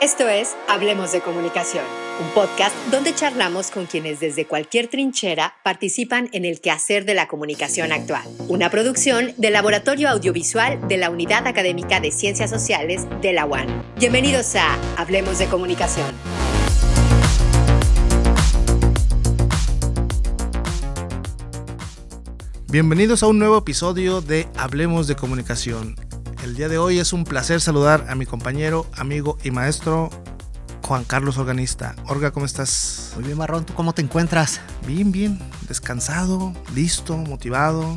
Esto es Hablemos de Comunicación, un podcast donde charlamos con quienes desde cualquier trinchera participan en el quehacer de la comunicación actual. Una producción del Laboratorio Audiovisual de la Unidad Académica de Ciencias Sociales de la UAN. Bienvenidos a Hablemos de Comunicación. Bienvenidos a un nuevo episodio de Hablemos de Comunicación. El día de hoy es un placer saludar a mi compañero, amigo y maestro Juan Carlos Organista. Orga, ¿cómo estás? Muy bien, Marrón, ¿tú cómo te encuentras? Bien, bien, descansado, listo, motivado.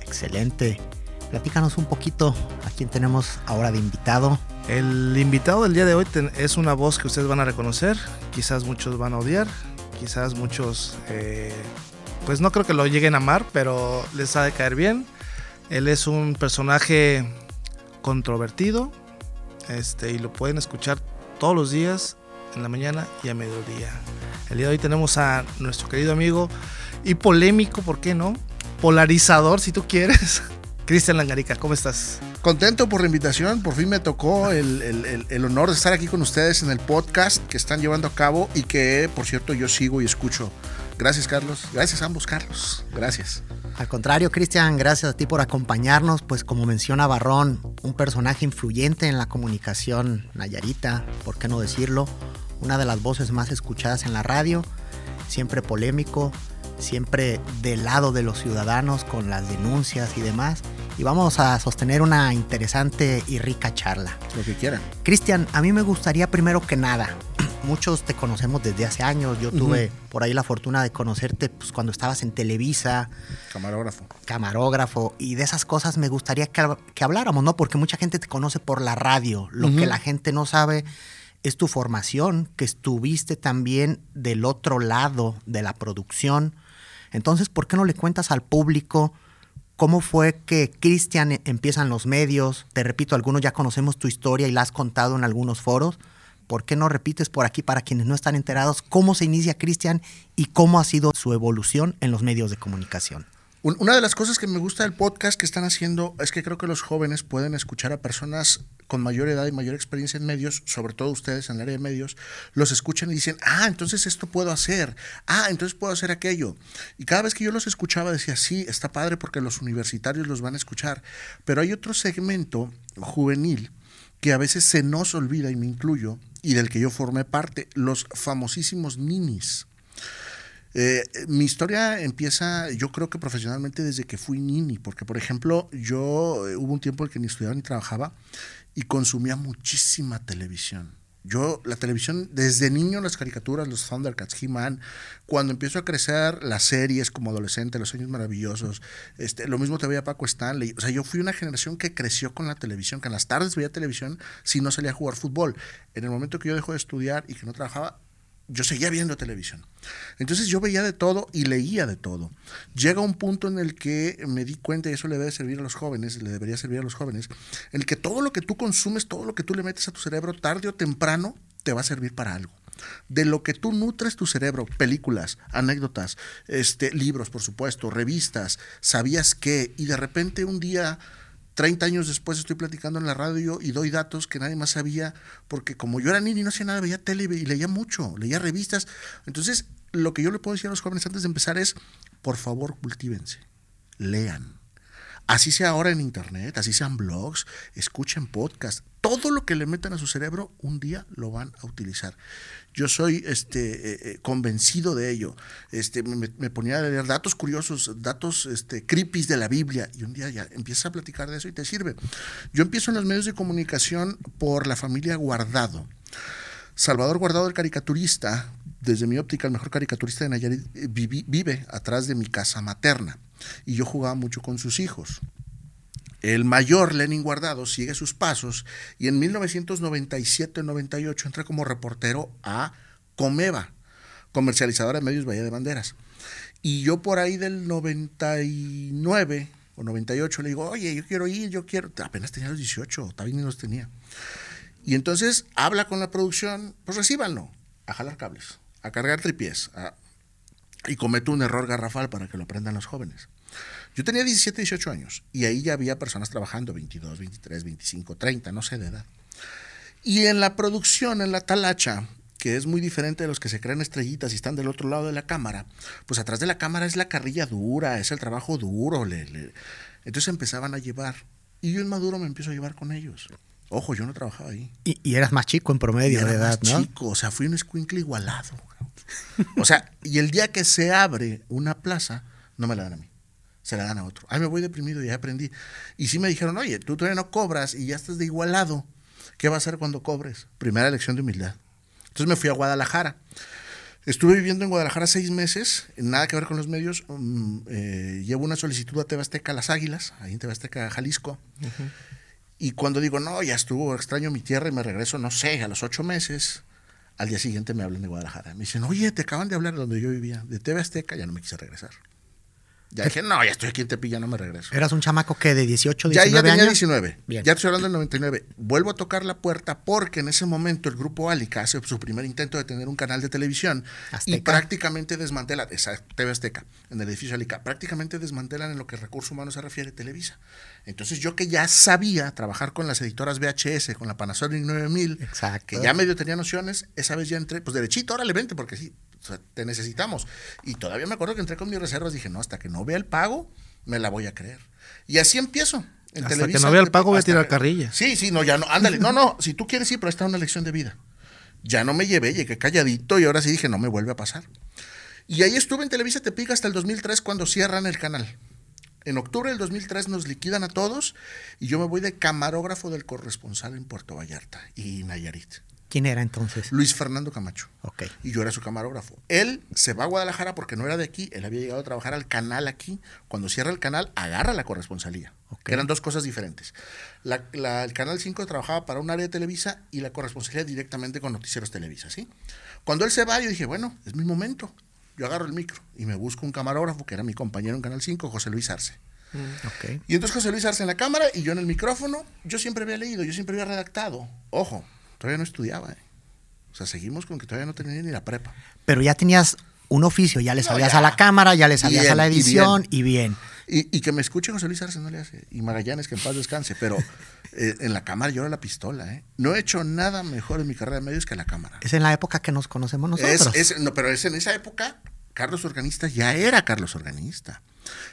Excelente. Platícanos un poquito a quién tenemos ahora de invitado. El invitado del día de hoy es una voz que ustedes van a reconocer, quizás muchos van a odiar, quizás muchos, eh, pues no creo que lo lleguen a amar, pero les ha de caer bien. Él es un personaje controvertido este, y lo pueden escuchar todos los días en la mañana y a mediodía. El día de hoy tenemos a nuestro querido amigo y polémico, ¿por qué no? Polarizador, si tú quieres. Cristian Langarica, ¿cómo estás? Contento por la invitación, por fin me tocó el, el, el, honor de estar aquí con ustedes en el podcast que están llevando a cabo y que, por cierto, yo sigo y escucho. Gracias, Carlos. Gracias a ambos, Carlos. Gracias. Al contrario, Cristian, gracias a ti por acompañarnos. Pues como menciona Barrón, un personaje influyente en la comunicación nayarita, ¿por qué no decirlo? Una de las voces más escuchadas en la radio, siempre polémico, siempre del lado de los ciudadanos con las denuncias y demás. Y vamos a sostener una interesante y rica charla. Lo que quieran. Cristian, a mí me gustaría primero que nada muchos te conocemos desde hace años. Yo tuve por ahí la fortuna de conocerte pues, cuando estabas en Televisa. Camarógrafo. Camarógrafo. Y de esas cosas me gustaría que, que habláramos, ¿no? Porque mucha gente te conoce por la radio. Lo que la gente no sabe es tu formación, que estuviste también del otro lado de la producción. Entonces, ¿por qué no le cuentas al público? ¿Cómo fue que Cristian empieza en los medios? Te repito, algunos ya conocemos tu historia y la has contado en algunos foros, ¿Por qué no repites por aquí para quienes no están enterados cómo se inicia Cristian y cómo ha sido su evolución en los medios de comunicación? Una de las cosas que me gusta del podcast que están haciendo es que creo que los jóvenes pueden escuchar a personas con mayor edad y mayor experiencia en medios, sobre todo ustedes en el área de medios, los escuchan y dicen, ah, entonces esto puedo hacer, ah, entonces puedo hacer aquello. Y cada vez que yo los escuchaba decía, sí, está padre porque los universitarios los van a escuchar, pero hay otro segmento juvenil que a veces se nos olvida, y me incluyo, y del que yo formé parte, los famosísimos ninis. Eh, mi historia empieza, yo creo que profesionalmente desde que fui nini, porque por ejemplo, yo eh, hubo un tiempo en que ni estudiaba ni trabajaba y consumía muchísima televisión. Yo, la televisión, desde niño, las caricaturas, los Thundercats, He-Man, cuando empiezo a crecer, las series como adolescente, Los Años Maravillosos, este, lo mismo te veía Paco Stanley. O sea, yo fui una generación que creció con la televisión, que en las tardes veía televisión si no salía a jugar fútbol. En el momento que yo dejé de estudiar y que no trabajaba, yo seguía viendo televisión. Entonces yo veía de todo y leía de todo. Llega un punto en el que me di cuenta, y eso le debe servir a los jóvenes, le debería servir a los jóvenes, en el que todo lo que tú consumes, todo lo que tú le metes a tu cerebro, tarde o temprano, te va a servir para algo. De lo que tú nutres tu cerebro, películas, anécdotas, este, libros, por supuesto, revistas, sabías qué, y de repente un día 30 años después estoy platicando en la radio y doy datos que nadie más sabía, porque como yo era niño y no hacía nada, veía tele y leía mucho, leía revistas. Entonces, lo que yo le puedo decir a los jóvenes antes de empezar es, por favor, cultívense, lean. Así sea ahora en internet, así sean blogs, escuchen podcasts, todo lo que le metan a su cerebro, un día lo van a utilizar. Yo soy este, eh, eh, convencido de ello. Este, me, ponía a leer datos curiosos, datos este, creepy de la Biblia, y un día ya empiezas a platicar de eso y te sirve. Yo empiezo en los medios de comunicación por la familia Guardado. Salvador Guardado, el caricaturista, desde mi óptica, el mejor caricaturista de Nayarit, eh, vive atrás de mi casa materna. Y yo jugaba mucho con sus hijos. El mayor Lenin Guardado sigue sus pasos y en 1997-98 entra como reportero a Comeva, comercializadora de medios Bahía de Banderas. Y yo por ahí del 99 o 98 le digo, oye, yo quiero ir, yo quiero, apenas tenía los 18, también ni los tenía. Y entonces habla con la producción, pues recíbanlo, a jalar cables, a cargar tripiés, y comete un error garrafal para que lo aprendan los jóvenes. Yo tenía 17, 18 años y ahí ya había personas trabajando, 22, 23, 25, 30, no sé de edad. Y en la producción, en la talacha, que es muy diferente de los que se crean estrellitas y están del otro lado de la cámara, pues atrás de la cámara es la carrilla dura, es el trabajo duro. le- Entonces empezaban a llevar. Y yo en Maduro me empiezo a llevar con ellos. Ojo, yo no trabajaba ahí. Y, y eras más chico en promedio Y era de edad, más ¿no? chico, o sea, fui un escuincle igualado. O sea, y el día que se abre una plaza, no me la dan a mí, se la dan a otro. Ahí me voy deprimido y ya aprendí. Y sí me dijeron, oye, tú todavía no cobras y ya estás de igualado. ¿Qué va a hacer cuando cobres? Primera lección de humildad. Entonces me fui a Guadalajara. Estuve viviendo en Guadalajara seis meses, nada que ver con los medios. mm, eh, llevo una solicitud a TV Azteca Las Águilas, ahí en TV Azteca Jalisco. Y cuando digo, no, ya estuvo, extraño mi tierra y me regreso, no sé, a los ocho meses, al día siguiente me hablan de Guadalajara. Me dicen, oye, te acaban de hablar de donde yo vivía, de TV Azteca, ya no me quise regresar. Ya dije, no, ya estoy aquí en Tepic, ya no me regreso. Eras un chamaco que de 18, Ya, 19 ya tenía años. 19. Bien. Ya estoy hablando del 99. Vuelvo a tocar la puerta porque en ese momento el grupo Alica hace su primer intento de tener un canal de televisión y Azteca. prácticamente desmantelan, esa TV Azteca, en el edificio Alica, prácticamente desmantelan en lo que recursos humanos se refiere Televisa. Entonces yo que ya sabía trabajar con las editoras VHS, con la Panasonic 9000, Exacto. que ya medio tenía nociones, esa vez ya entré, pues derechito, órale, vente, porque sí, o sea, te necesitamos. Y todavía me acuerdo que entré con mis reservas, dije, no, hasta que no vea el pago, me la voy a creer. Y así empiezo. En Hasta Televisa, que no vea el pago, voy a tirar carrilla. Sí, sí, no, ya no, ándale, no, no, si tú quieres ir, pero esta es una lección de vida. Ya no me llevé, llegué calladito y ahora sí dije, no me vuelve a pasar. Y ahí estuve en Televisa Tepic hasta el 2003 cuando cierran el canal. En octubre del 2003 nos liquidan a todos y yo me voy de camarógrafo del corresponsal en Puerto Vallarta y Nayarit. ¿Quién era entonces? Luis Fernando Camacho. Ok. Y yo era su camarógrafo. Él se va a Guadalajara porque no era de aquí. Él había llegado a trabajar al canal aquí. Cuando cierra el canal, agarra la corresponsalía. Ok. Eran dos cosas diferentes. La- la- el canal 5 trabajaba para un área de Televisa y la corresponsalía directamente con Noticieros Televisa. ¿sí? Cuando él se va, yo dije, bueno, es mi momento. Yo agarro el micro y me busco un camarógrafo que era mi compañero en Canal 5, José Luis Arce. Ok. Y entonces José Luis Arce en la cámara y yo en el micrófono. Yo siempre había leído, yo siempre había redactado. Ojo, todavía no estudiaba. ¿eh? O sea, seguimos con que todavía no tenía ni la prepa. Pero ya tenías un oficio, ya le No, sabías ya. a la cámara, ya le sabías Bien, a la y edición y bien. Y, y que me escuche José Luis Arce no le hace. Y Magallanes, que en paz descanse. Pero eh, en la cámara llora la pistola. ¿eh? No he hecho nada mejor en mi carrera de medios que la cámara. Es en la época que nos conocemos Es, nosotros. es- no, pero es en esa época, Carlos Organista ya era Carlos Organista.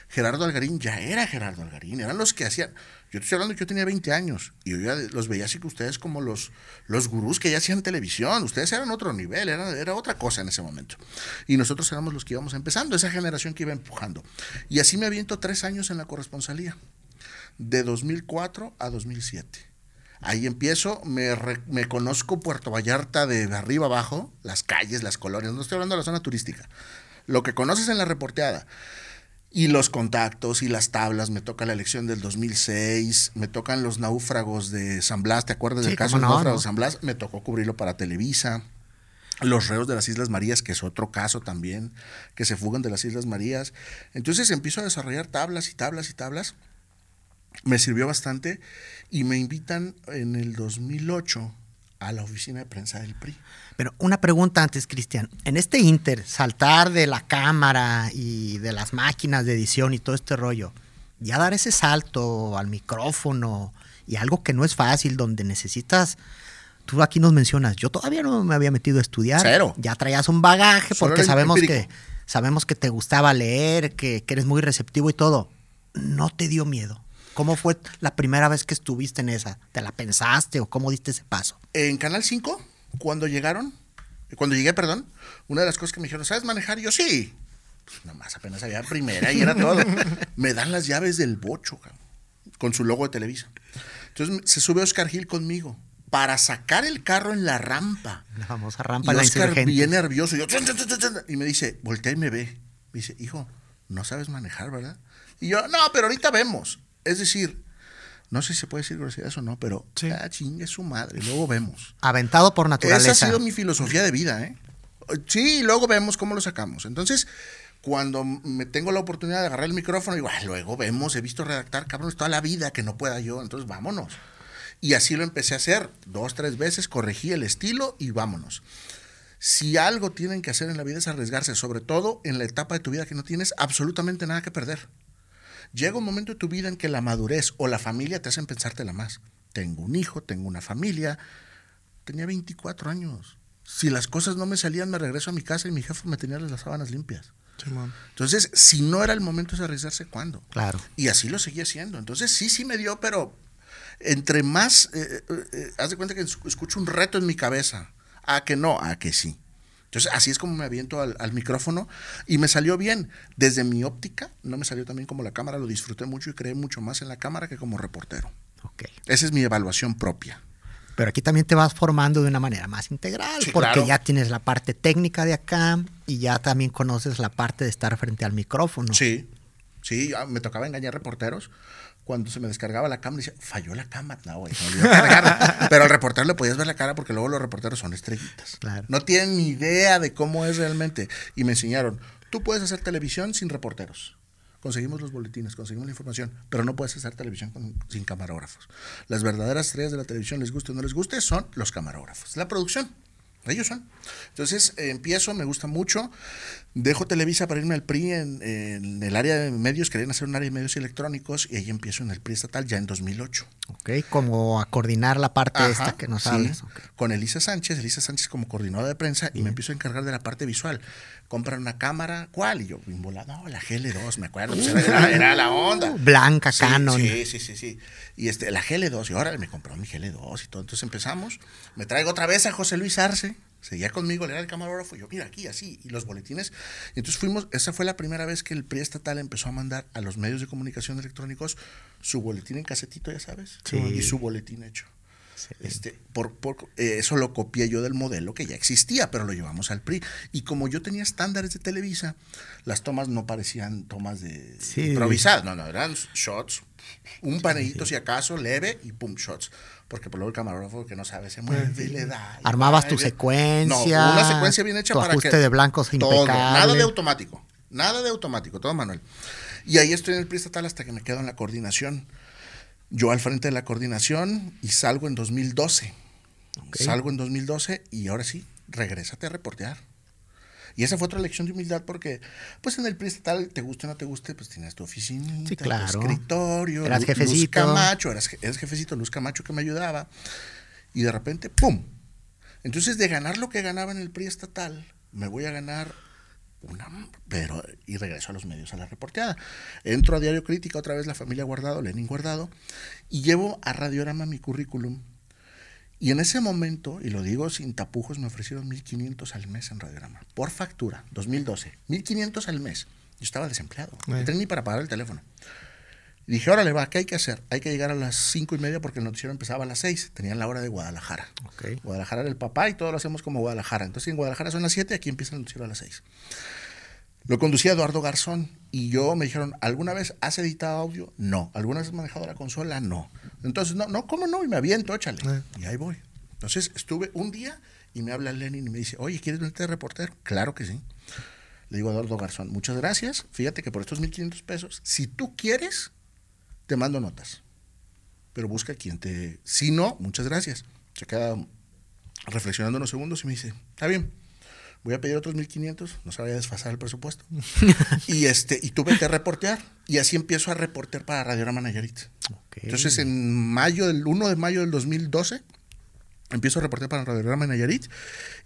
Gerardo Algarín ya era Gerardo Algarín. Eran los que hacían. Yo estoy hablando que yo tenía 20 años y yo ya los veía así que ustedes como los, los gurús que ya hacían televisión. Ustedes eran otro nivel, era, era otra cosa en ese momento. Y nosotros éramos los que íbamos empezando, esa generación que iba empujando. Y así me aviento tres años en la corresponsalía, de 2004 a 2007. Ahí empiezo, me, re- me conozco Puerto Vallarta de arriba abajo, las calles, las colonias, no estoy hablando de la zona turística. Lo que conoces en la reporteada. Y los contactos y las tablas, me toca la elección del 2006, me tocan los náufragos de San Blas, ¿te acuerdas Sí, del caso de no, náufragos ¿no? de San Blas? Me tocó cubrirlo para Televisa. Los reos de las Islas Marías, que es otro caso también, que se fugan de las Islas Marías. Entonces empiezo a desarrollar tablas y tablas y tablas. Me sirvió bastante y me invitan en el 2008 a la oficina de prensa del PRI. Pero una pregunta antes, Cristian. En este inter, saltar de la cámara y de las máquinas de edición y todo este rollo, ya dar ese salto al micrófono y algo que no es fácil, donde necesitas, tú aquí nos mencionas, yo todavía no me había metido a estudiar. Cero. Ya traías un bagaje Solo porque sabemos que, sabemos que te gustaba leer, que, que eres muy receptivo y todo. ¿No te dio miedo? ¿Cómo fue la primera vez que estuviste en esa? ¿Te la pensaste o cómo diste ese paso? En Canal 5, cuando llegaron, cuando llegué, perdón, una de las cosas que me dijeron, ¿sabes manejar? Y yo sí. Pues nada más apenas había primera y era todo. me dan las llaves del bocho, cabrón, con su logo de Televisa. Entonces se sube Oscar Gil conmigo para sacar el carro en la rampa. La famosa Y rampa de la Oscar bien nervioso. Y, yo, y me dice, voltea y me ve. Me dice, hijo, no sabes manejar, ¿verdad? Y yo, no, pero ahorita vemos. Es decir, no sé si se puede decir groserías o no, pero Sí. ah, chingue su madre, luego vemos. Aventado por naturaleza. Esa ha sido mi filosofía de vida, ¿eh? Sí, y luego vemos cómo lo sacamos. Entonces, cuando me tengo la oportunidad de agarrar el micrófono, digo, "Ah, luego vemos, he visto redactar, cabrones, toda la vida que no pueda yo, entonces vámonos. Y así lo empecé a hacer, dos, tres veces, corregí el estilo y vámonos. Si algo tienen que hacer en la vida es arriesgarse, sobre todo en la etapa de tu vida que no tienes absolutamente nada que perder. Llega un momento de tu vida en que la madurez o la familia te hacen pensártela más. Tengo un hijo, tengo una familia, tenía 24 años. Si las cosas no me salían, me regreso a mi casa y mi jefe me tenía las sábanas limpias. Entonces, si no era el momento de arriesgarse, ¿cuándo? Claro. Y así lo seguía haciendo. Entonces, sí, sí me dio, pero entre más, eh, eh, eh, haz de cuenta que escucho un reto en mi cabeza. A que no, a que sí. Entonces, así es como me aviento al, micrófono y me salió bien. Desde mi óptica, no me salió también como la cámara, lo disfruté mucho y creé mucho más en la cámara que como reportero. Ok. Esa es mi evaluación propia. Pero aquí también te vas formando de una manera más integral, porque ya tienes la parte técnica de acá y ya también conoces la parte de estar frente al micrófono. Sí, sí, me tocaba engañar reporteros. Cuando se me descargaba la cámara, decía, falló la cámara, no, güey, Pero al reportero le podías ver la cara porque luego los reporteros son estrellitas. No tienen ni idea de cómo es realmente. Y me enseñaron, tú puedes hacer televisión sin reporteros conseguimos los boletines, conseguimos la información, pero no puedes hacer televisión sin camarógrafos. Las verdaderas estrellas de la televisión, les guste o no les guste, son los camarógrafos. La producción, ellos son. Entonces eh, empiezo, me gusta mucho. Dejo Televisa para irme al PRI en, el área de medios, querían hacer un área de medios electrónicos y ahí empiezo en el PRI estatal ya en 2008. Ok, como a coordinar la parte esta que nos hablas. Con Elisa Sánchez, Elisa Sánchez como coordinadora de prensa y me empiezo a encargar de la parte visual. Compran una cámara, ¿cuál? Y yo, no, la GL2, me acuerdo, pues era, la onda. Blanca, Canon. Sí, sí, sí, sí. Y este, la GL2, y ahora me compró mi GL2 y todo. Entonces empezamos, me traigo otra vez a José Luis Arce, seguía conmigo, le era el camarógrafo, y yo, mira, aquí, así, y los boletines. Y entonces fuimos, esa fue la primera vez que el PRI estatal empezó a mandar a los medios de comunicación electrónicos su boletín en casetito, ya sabes, y su boletín hecho. Este, por, eh, eso lo copié yo del modelo que ya existía, pero lo llevamos al PRI. Y como yo tenía estándares de Televisa, las tomas no parecían tomas de improvisadas, no, no, eran shots, un panellito si acaso, leve y pum, shots. Porque por luego el camarógrafo que no sabe se mueve y le da. Armabas tu secuencia. No, una secuencia bien hecha para ajuste de blancos todo, nada de automático, nada de automático, todo manual. Y ahí estoy en el estatal hasta que me quedo en la coordinación. Yo al frente de la coordinación y salgo en 2012. Salgo en 2012 y ahora sí, regrésate a reportear. Y esa fue otra lección de humildad porque, pues en el PRI estatal, te guste o no te guste, pues tienes tu oficina, tu escritorio, eras jefecito. Luz Camacho, eras, jefecito, Luz Camacho que me ayudaba. Y de repente, ¡pum! Entonces, de ganar lo que ganaba en el PRI estatal, me voy a ganar una, pero, y regreso a los medios a la reporteada. Entro a Diario Crítica, otra vez la familia Guardado, Lenin Guardado, y llevo a Radiorama mi currículum y en ese momento, y lo digo sin tapujos, me ofrecieron 1.500 al mes en Radiograma, por factura, 2012, 1.500 al mes. Yo estaba desempleado, no tenía ni para pagar el teléfono. Y dije, órale, va, ¿qué hay que hacer? Hay que llegar a las cinco y media porque el noticiero empezaba a las seis. Tenían la hora de Guadalajara. Guadalajara era el papá y todo lo hacemos como Guadalajara. Entonces en Guadalajara son las siete, aquí empieza el noticiero a las seis. Lo conducía Eduardo Garzón y yo me dijeron, ¿alguna vez has editado audio? No. ¿Alguna vez has manejado la consola? No. Entonces, no, no, ¿cómo no? Y me aviento, échale. Eh. Y ahí voy. Entonces estuve un día y me habla Lenin y me dice, oye, ¿quieres verte de reportero? Claro que sí. Le digo a Eduardo Garzón, muchas gracias. Fíjate que por estos 1.500 pesos, si tú quieres, te mando notas. Pero busca quien te... Si no, muchas gracias. Se queda reflexionando unos segundos y me dice, está bien, voy a pedir otros 1500, no se vaya a desfasar el presupuesto. y este y tuve que reportear y así empiezo a reportear para Radiorama Nayarit. Entonces en mayo del 1 de mayo del 2012 empiezo a reportear para Radiorama Nayarit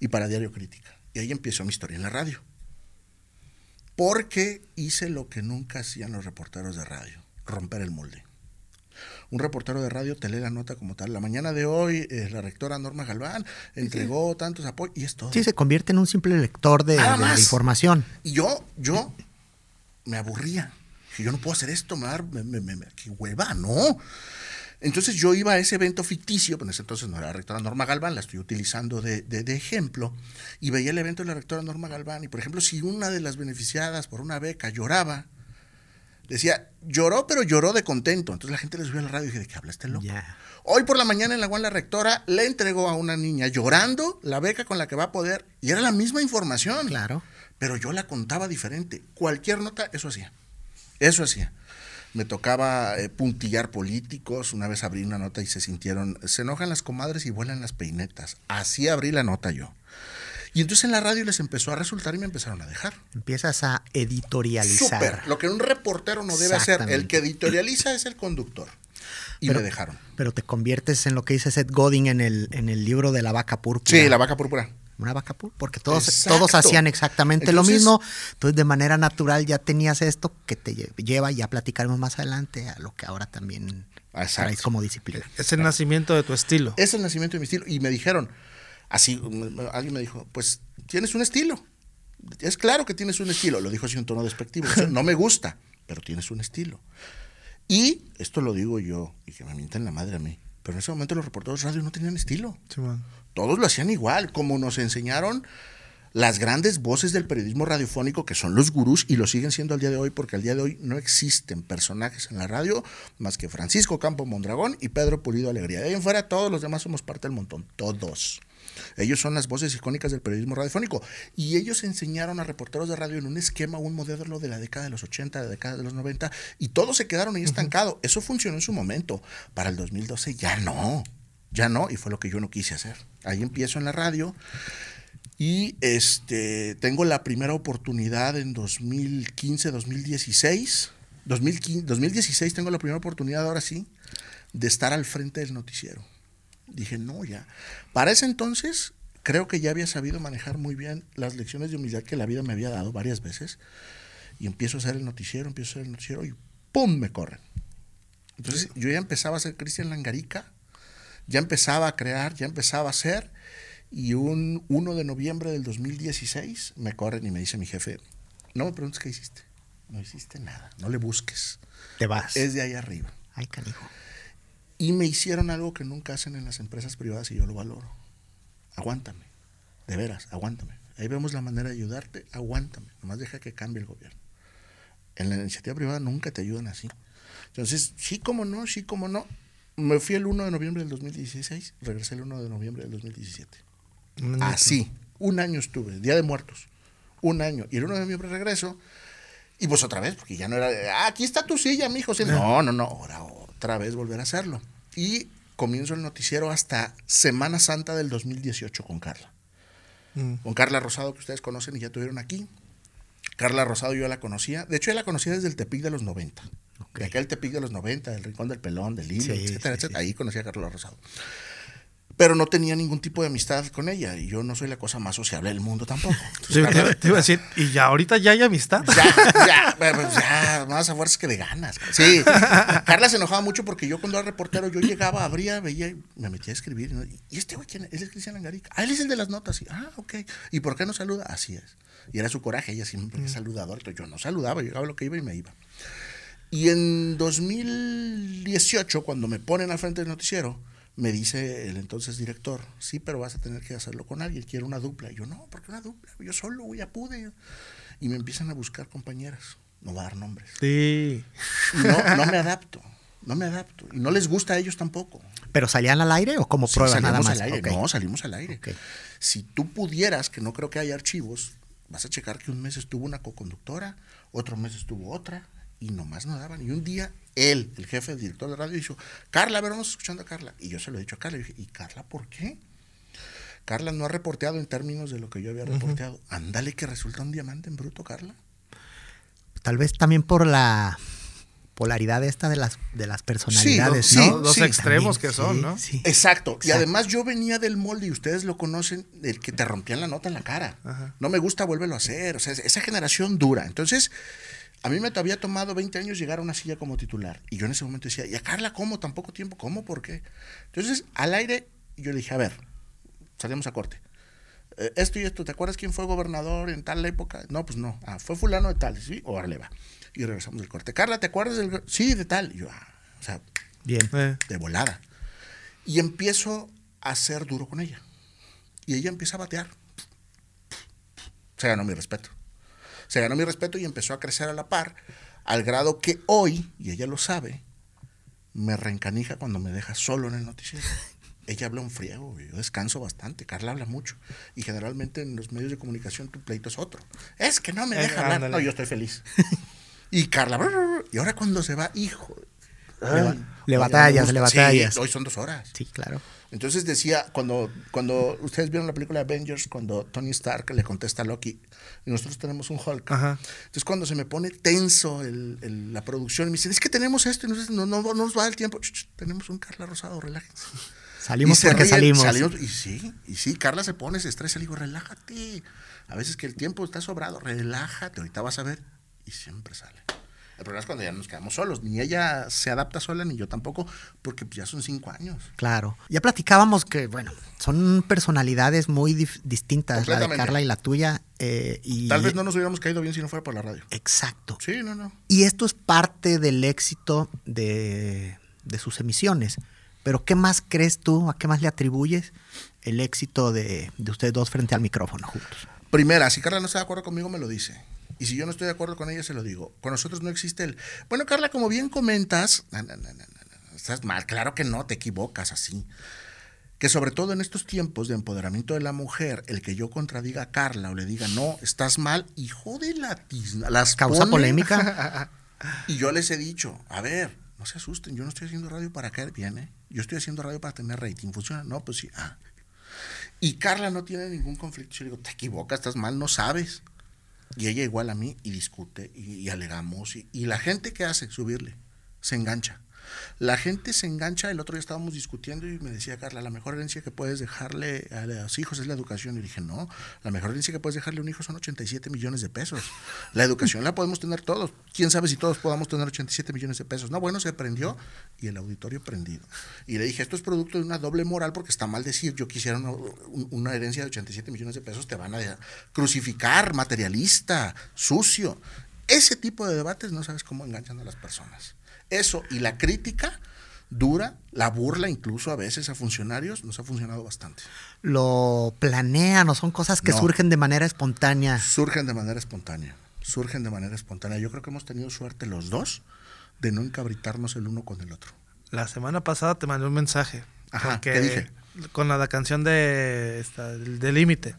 y para Diario Crítica. Y ahí empiezo mi historia en la radio. Porque hice lo que nunca hacían los reporteros de radio, romper el molde un reportero de radio te lee la nota como tal. La mañana de hoy, eh, la rectora Norma Galván entregó tantos apoyos y es todo. Sí, se convierte en un simple lector de, la información. Y yo, yo me aburría. yo no puedo hacer esto, me, me, me, me qué hueva, no. Entonces yo iba a ese evento ficticio, pues en ese entonces no era la rectora Norma Galván, la estoy utilizando de, de, ejemplo, y veía el evento de la rectora Norma Galván, y por ejemplo, si una de las beneficiadas por una beca lloraba, decía, lloró, pero lloró de contento. Entonces la gente le subió a la radio y dije, ¿de qué habla este loco? Hoy por la mañana en la UAN la rectora le entregó a una niña llorando la beca con la que va a poder, y era la misma información. Claro. Pero yo la contaba diferente. Cualquier nota, eso hacía. Eso hacía. Me tocaba eh, puntillar políticos. Una vez abrí una nota y se sintieron, se enojan las comadres y vuelan las peinetas. Así abrí la nota yo. Y entonces en la radio les empezó a resultar y me empezaron a dejar. Empiezas a editorializar. Súper. Lo que un reportero no debe hacer. El que editorializa es el conductor. Y Pero- me dejaron. Pero te conviertes en lo que dice Seth Godin en el, en el libro de la vaca púrpura. Sí, la vaca púrpura. Una vaca púrpura, porque todos, Exacto. todos hacían exactamente lo mismo. Entonces, de manera natural ya tenías esto que te lle- lleva, ya platicaremos más adelante, a lo que ahora también traes como disciplina. Es el nacimiento de tu estilo. Es el nacimiento de mi estilo. Y me dijeron, así, alguien me dijo, pues tienes un estilo. Es claro que tienes un estilo. Lo dijo así en tono despectivo. O sea, no me gusta, pero tienes un estilo. Y esto lo digo yo, y que me mienten la madre a mí. Pero en ese momento los reporteros de radio no tenían estilo. Todos lo hacían igual, como nos enseñaron las grandes voces del periodismo radiofónico, que son los gurús y lo siguen siendo al día de hoy, porque al día de hoy no existen personajes en la radio más que Francisco Campo Mondragón y Pedro Pulido Alegría. De ahí en fuera, todos los demás somos parte del montón, todos. Ellos son las voces icónicas del periodismo radiofónico. Y ellos enseñaron a reporteros de radio en un esquema, un modelo de la década de los 80, de la década de los 90, y todos se quedaron ahí estancados. Eso funcionó en su momento. Para el 2012 ya no. Ya no, y fue lo que yo no quise hacer. Ahí empiezo en la radio. Y este tengo la primera oportunidad en 2015, 2016. 2015, 2016 tengo la primera oportunidad ahora sí de estar al frente del noticiero. Dije, no, ya. Para ese entonces creo que ya había sabido manejar muy bien las lecciones de humildad que la vida me había dado varias veces. Y empiezo a hacer el noticiero, empiezo a hacer el noticiero y ¡pum! me corren. Entonces yo ya empezaba a ser Cristian Langarica, ya empezaba a crear, ya empezaba a hacer. Y un 1 de noviembre del 2016 me corren y me dice mi jefe, no me preguntes qué hiciste. No hiciste nada, no le busques. Te vas. Es de ahí arriba. Ay, canijo. Y me hicieron algo que nunca hacen en las empresas privadas y yo lo valoro. Aguántame. De veras, aguántame. Ahí vemos la manera de ayudarte, aguántame. Nomás deja que cambie el gobierno. En la iniciativa privada nunca te ayudan así. Entonces, sí como no, sí como no. Me fui el 1 de noviembre del 2016, regresé el 1 de noviembre del 2017. Un añito. Así, un año estuve, Día de Muertos, un año. Y el 1 de noviembre regreso, y pues otra vez, porque ya no era, ah, aquí está tu silla, mijo. No, no, no, ahora otra vez volver a hacerlo. Y comienzo el noticiero hasta Semana Santa del 2018 con Carla. Mm. Con Carla Rosado, que ustedes conocen y ya tuvieron aquí. Carla Rosado yo la conocía, de hecho yo la conocía desde el Tepic de los 90. De aquel Tepic de los 90, del Rincón del Pelón, del Hilo, Sí, etcétera, sí, etcétera. sí. Ahí conocí a Carla Rosado pero no tenía ningún tipo de amistad con ella y yo no soy la cosa más sociable del mundo tampoco. Entonces, Sí, te, iba a decir, ¿y ya ahorita ya hay amistad? ya, ya, pues ya, más a fuerzas que de ganas. Sí, Carla se enojaba mucho porque yo cuando era reportero, yo llegaba, abría, veía y me metía a escribir. ¿no? ¿Y este güey quién es? Él es Cristian Angarica. Ah, él es el de las notas. Y, ah, ok. ¿Y por qué no saluda? Así es. Y era su coraje, ella siempre. Entonces yo no saludaba, llegaba lo que iba y me iba. Y en 2018, cuando me ponen al frente del noticiero, me dice el entonces director, sí, pero vas a tener que hacerlo con alguien, quiero una dupla. Y yo, no, ¿por qué una dupla? Yo solo, ya pude. Y me empiezan a buscar compañeras, no voy a dar nombres. Sí. No, no me adapto, no me adapto. Y no les gusta a ellos tampoco. ¿Pero salían al aire o como Sí, prueba nada más? al aire. Ok. No, salimos al aire. Si tú pudieras, que no creo que haya archivos, vas a checar que un mes estuvo una coconductora, otro mes estuvo otra, y nomás no daban. Y un día, él, el jefe, el director de radio, dijo, Carla, a ver, vamos escuchando a Carla. Y yo se lo he dicho a Carla. Y dije, ¿y Carla por qué? Carla no ha reporteado en términos de lo que yo había reporteado. Ándale que resulta un diamante en bruto, Carla. Tal vez también por la polaridad esta de las, de las personalidades, sí, ¿no? Los sí, extremos También, que son, ¿no? Exacto. Y además yo venía del molde, y ustedes lo conocen, del que te rompían la nota en la cara. Ajá. No me gusta, vuélvelo a hacer. O sea, esa generación dura. Entonces, a mí me había tomado 20 años llegar a una silla como titular. Y yo en ese momento decía, ¿y a Carla cómo? ¿Tan poco tiempo? ¿Cómo? ¿Por qué? Entonces, al aire, yo le dije, a ver, salimos a corte. Eh, esto y esto, ¿te acuerdas quién fue gobernador en tal época? No, pues no. Ah, fue fulano de tal, ¿sí? Órale, va. Y regresamos del corte. Carla, ¿te acuerdas del...? Sí, de tal. Y yo, ah, o sea, Bien. Eh, de volada. Y empiezo a ser duro con ella. Y ella empieza a batear. Se ganó mi respeto. Se ganó mi respeto y empezó a crecer a la par, al grado que hoy, y ella lo sabe, me reencanija cuando me deja solo en el noticiero. Ella habla un friego, yo descanso bastante, Carla habla mucho. Y generalmente en los medios de comunicación tu pleito es otro. Es que no me Eh, deja hablar. No, yo estoy feliz. y Carla, y ahora cuando se va, hijo. Le, le batallas, le batallas. Sí, hoy son dos horas. Sí, claro. Entonces decía, cuando, cuando ustedes vieron la película Avengers, cuando Tony Stark le contesta a Loki, y nosotros tenemos un Hulk. Ajá. Entonces cuando se me pone tenso el- el- la producción, y me dicen, es que tenemos esto, y no, no, no, no nos va el tiempo. Ch, ch, tenemos un Carla Rosado, relájense. Salimos porque ríen, salimos. Y sí, y sí, Carla se pone, se estresa, le digo, relájate. A veces que el tiempo está sobrado, relájate, ahorita vas a ver. Y siempre sale. El problema es cuando ya nos quedamos solos. Ni ella se adapta sola, ni yo tampoco, porque ya son cinco años. Claro. Ya platicábamos que, bueno, son personalidades muy distintas, la de. Carla y la tuya. eh, y Tal vez no nos hubiéramos caído bien si no fuera por la radio. Exacto. Sí, no, no. Y esto es parte del éxito de, de sus emisiones. Pero ¿qué más crees tú, a qué más le atribuyes el éxito de, de ustedes dos frente al micrófono juntos? Primera, si Carla no está de acuerdo conmigo, me lo dice. Y si yo no estoy de acuerdo con ella, se lo digo. Con nosotros no existe el. Bueno, Carla, como bien comentas. No, no, no, estás mal. Claro que no, te equivocas así. Que sobre todo en estos tiempos de empoderamiento de la mujer, el que yo contradiga a Carla o le diga, no, estás mal, hijo de la tizna. Las ¿Causa polémica? Y yo les he dicho, a ver, no se asusten, yo no estoy haciendo radio para caer bien, ¿eh? Yo estoy haciendo radio para tener rating. ¿Funciona? No, pues sí. Ah. Y Carla no tiene ningún conflicto. Yo le digo, te equivocas, estás mal, no sabes. Y ella igual a mí y discute y, alegamos. Y, y la gente que hace, subirle, se engancha. La gente se engancha, el otro día estábamos discutiendo y me decía Carla, la mejor herencia que puedes dejarle a los hijos es la educación. Y dije, no, la mejor herencia que puedes dejarle a un hijo son 87 millones de pesos. La educación la podemos tener todos. ¿Quién sabe si todos podamos tener 87 millones de pesos? No, bueno, se prendió y el auditorio prendido. Y le dije, esto es producto de una doble moral porque está mal decir, yo quisiera una, un- una herencia de 87 millones de pesos, te van a crucificar, materialista, sucio. Ese tipo de debates no sabes cómo enganchan a las personas. Eso y la crítica dura, la burla incluso a veces a funcionarios, nos ha funcionado bastante. ¿Lo planean o son cosas que No. surgen de manera espontánea? Surgen de manera espontánea, surgen de manera espontánea. Yo creo que hemos tenido suerte los dos de no encabritarnos el uno con el otro. La semana pasada te mandé un mensaje. Ajá, porque ¿qué dije? Con la, la canción de, esta, de Límite.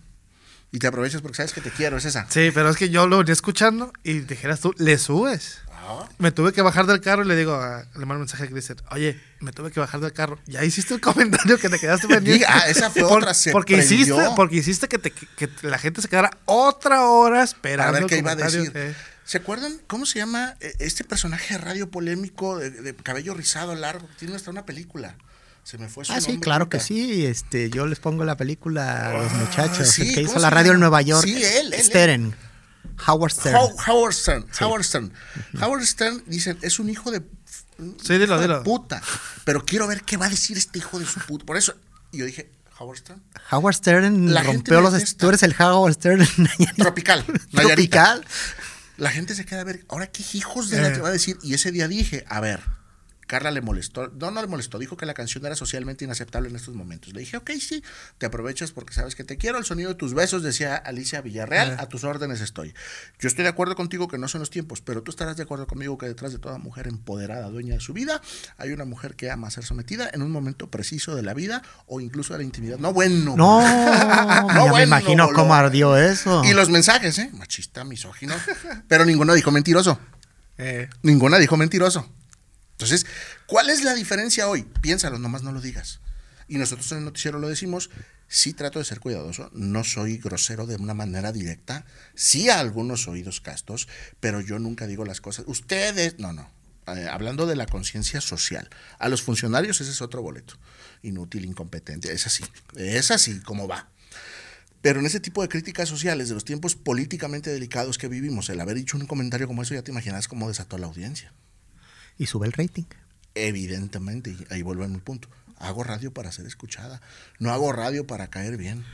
Y te aprovechas porque sabes que te quiero, es esa. Sí, pero es que yo lo venía escuchando y dijeras tú, le subes. Me tuve que bajar del carro y le digo, a- le mando un mensaje a Cristian, oye, me tuve que bajar del carro. Ya hiciste el comentario que te quedaste pendiente. Ah, esa fue Por- otra, se porque prendió. hiciste, porque hiciste que, te- que la gente se quedara otra hora a esperando ver el qué iba a decir. Eh, ¿Se acuerdan cómo se llama eh, este personaje de radio polémico de, de cabello rizado largo? Tiene hasta una película. Se me fue su Ah, sí, claro que sí. Este, yo les pongo la película a los Ah, muchachos. sí, el que hizo ¿cómo la radio en? Nueva York. Sí, él, él, él. Howard Stern. How- Howard Stern. Howard Stern. Howard Stern, dicen, es un hijo de. un Sí, dilo, hijo de dilo. puta. Pero quiero ver qué va a decir este hijo de su puta. Por eso, y yo dije, Howard Stern. Howard Stern La rompió los... detesta. Tú eres el Howard Stern. Tropical. Tropical. La gente se queda a ver, ahora qué hijos de la Eh. que va a decir. Y ese día dije, a ver, Carla le molestó, no, no le molestó, dijo que la canción era socialmente inaceptable en estos momentos. Le dije, ok, sí, te aprovechas porque sabes que te quiero, el sonido de tus besos, decía Alicia Villarreal, Eh. a tus órdenes estoy. Yo estoy de acuerdo contigo que no son los tiempos, pero tú estarás de acuerdo conmigo que detrás de toda mujer empoderada, dueña de su vida, hay una mujer que ama ser sometida en un momento preciso de la vida o incluso de la intimidad. No, bueno. No, ya me imagino boludo. cómo ardió eso. Y los mensajes, ¿eh? Machista, misógino. Pero ninguno dijo mentiroso. eh, Ninguna dijo mentiroso. Entonces, ¿cuál es la diferencia hoy? Piénsalo, nomás no lo digas. Y nosotros en el noticiero lo decimos, sí trato de ser cuidadoso, no soy grosero de una manera directa, sí a algunos oídos castos, pero yo nunca digo las cosas. Ustedes, no, no. Eh, hablando de la conciencia social, a los funcionarios ese es otro boleto. Inútil, incompetente, es así, es así como va. Pero en ese tipo de críticas sociales, de los tiempos políticamente delicados que vivimos, el haber dicho un comentario como eso, ya te imaginas cómo desató la audiencia. Y sube el rating. Evidentemente, y ahí vuelvo a mi punto. Hago radio para ser escuchada, no hago radio para caer bien.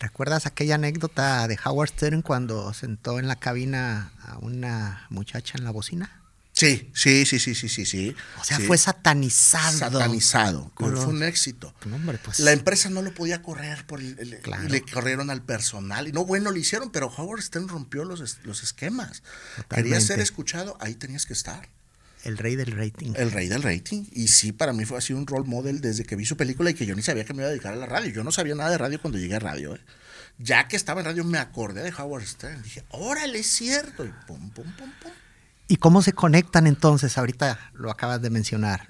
¿Recuerdas aquella anécdota de Howard Stern cuando sentó en la cabina a una muchacha en la bocina? Sí, sí, sí, sí, sí, sí, sí. O sea, Sí. fue satanizado. satanizado. pero fue un éxito. Hombre, pues. La empresa no lo podía correr por el- el- Claro. le corrieron al personal. Y no, bueno, lo hicieron, pero Howard Stern rompió los, los esquemas. Quería ser Totalmente. escuchado, ahí tenías que estar. El rey del rating. El rey del rating. Y sí, para mí fue así un role model desde que vi su película y que yo ni sabía que me iba a dedicar a la radio. Yo no sabía nada de radio cuando llegué a radio. ¿eh? Ya que estaba en radio me acordé de Howard Stern. Dije, órale, es cierto. Y pum, pum, pum, pum. ¿Y cómo se conectan entonces? Ahorita lo acabas de mencionar.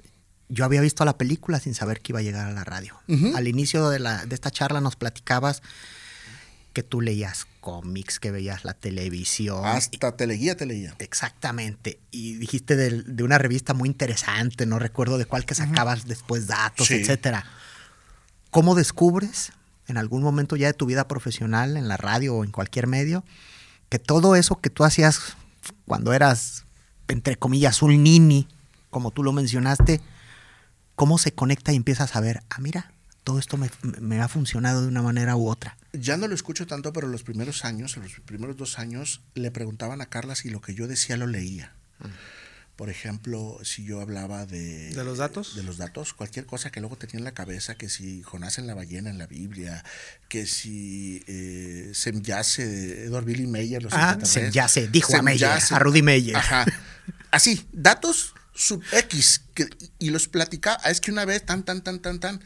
yo había visto la película sin saber que iba a llegar a la radio. Al inicio de, la, de esta charla nos platicabas que tú leías cómics, que veías la televisión. Hasta teleguía te leía. Exactamente. Y dijiste de, de, una revista muy interesante, no recuerdo de cuál que sacabas después datos, Sí. etcétera. ¿Cómo descubres en algún momento ya de tu vida profesional, en la radio o en cualquier medio, que todo eso que tú hacías cuando eras, entre comillas, un nini, como tú lo mencionaste, cómo se conecta y empiezas a ver, ah, mira, todo esto me, me ha funcionado de una manera u otra? Ya no lo escucho tanto, pero los primeros años, los primeros dos años, le preguntaban a Carla si lo que yo decía lo leía. Por ejemplo, si yo hablaba de... ¿De los datos? De los datos, cualquier cosa que luego tenía en la cabeza, que si Jonás en la ballena en la Biblia, que si eh, Semyase Edward Billy Meyer, los Ah. Semyase, dijo a Meyer, Semyase. a Rudy Meyer. Ajá. Así, datos sub X, que, y los platicaba. Es que una vez, tan, tan, tan, tan, tan.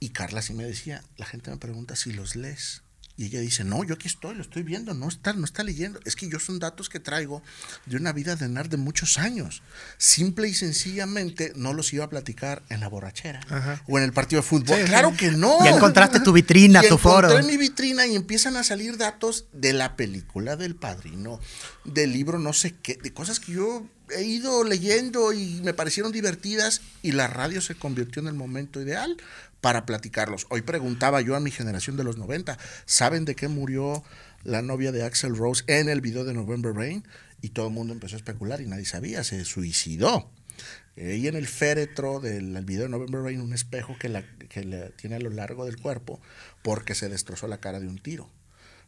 Y Carla sí me decía, la gente me pregunta si los lees. Y ella dice, no, yo aquí estoy, lo estoy viendo, no está, no está leyendo. Es que yo son datos que traigo de una vida de nerd de muchos años. Simple y sencillamente no los iba a platicar en la borrachera Ajá. o en el partido de fútbol. Sí, claro sí. que no. Ya encontraste tu vitrina, Y tu foro. encontré mi vitrina y empiezan a salir datos de la película del padrino, del libro no sé qué, de cosas que yo he ido leyendo y me parecieron divertidas y la radio se convirtió en el momento ideal para platicarlos. Hoy preguntaba yo a mi generación de los 90, ¿saben de qué murió la novia de Axel Rose en el video de November Rain? Y todo el mundo empezó a especular y nadie sabía, se suicidó. Ella en el féretro del del video de November Rain, un espejo que la, que la tiene a lo largo del cuerpo porque se destrozó la cara de un tiro.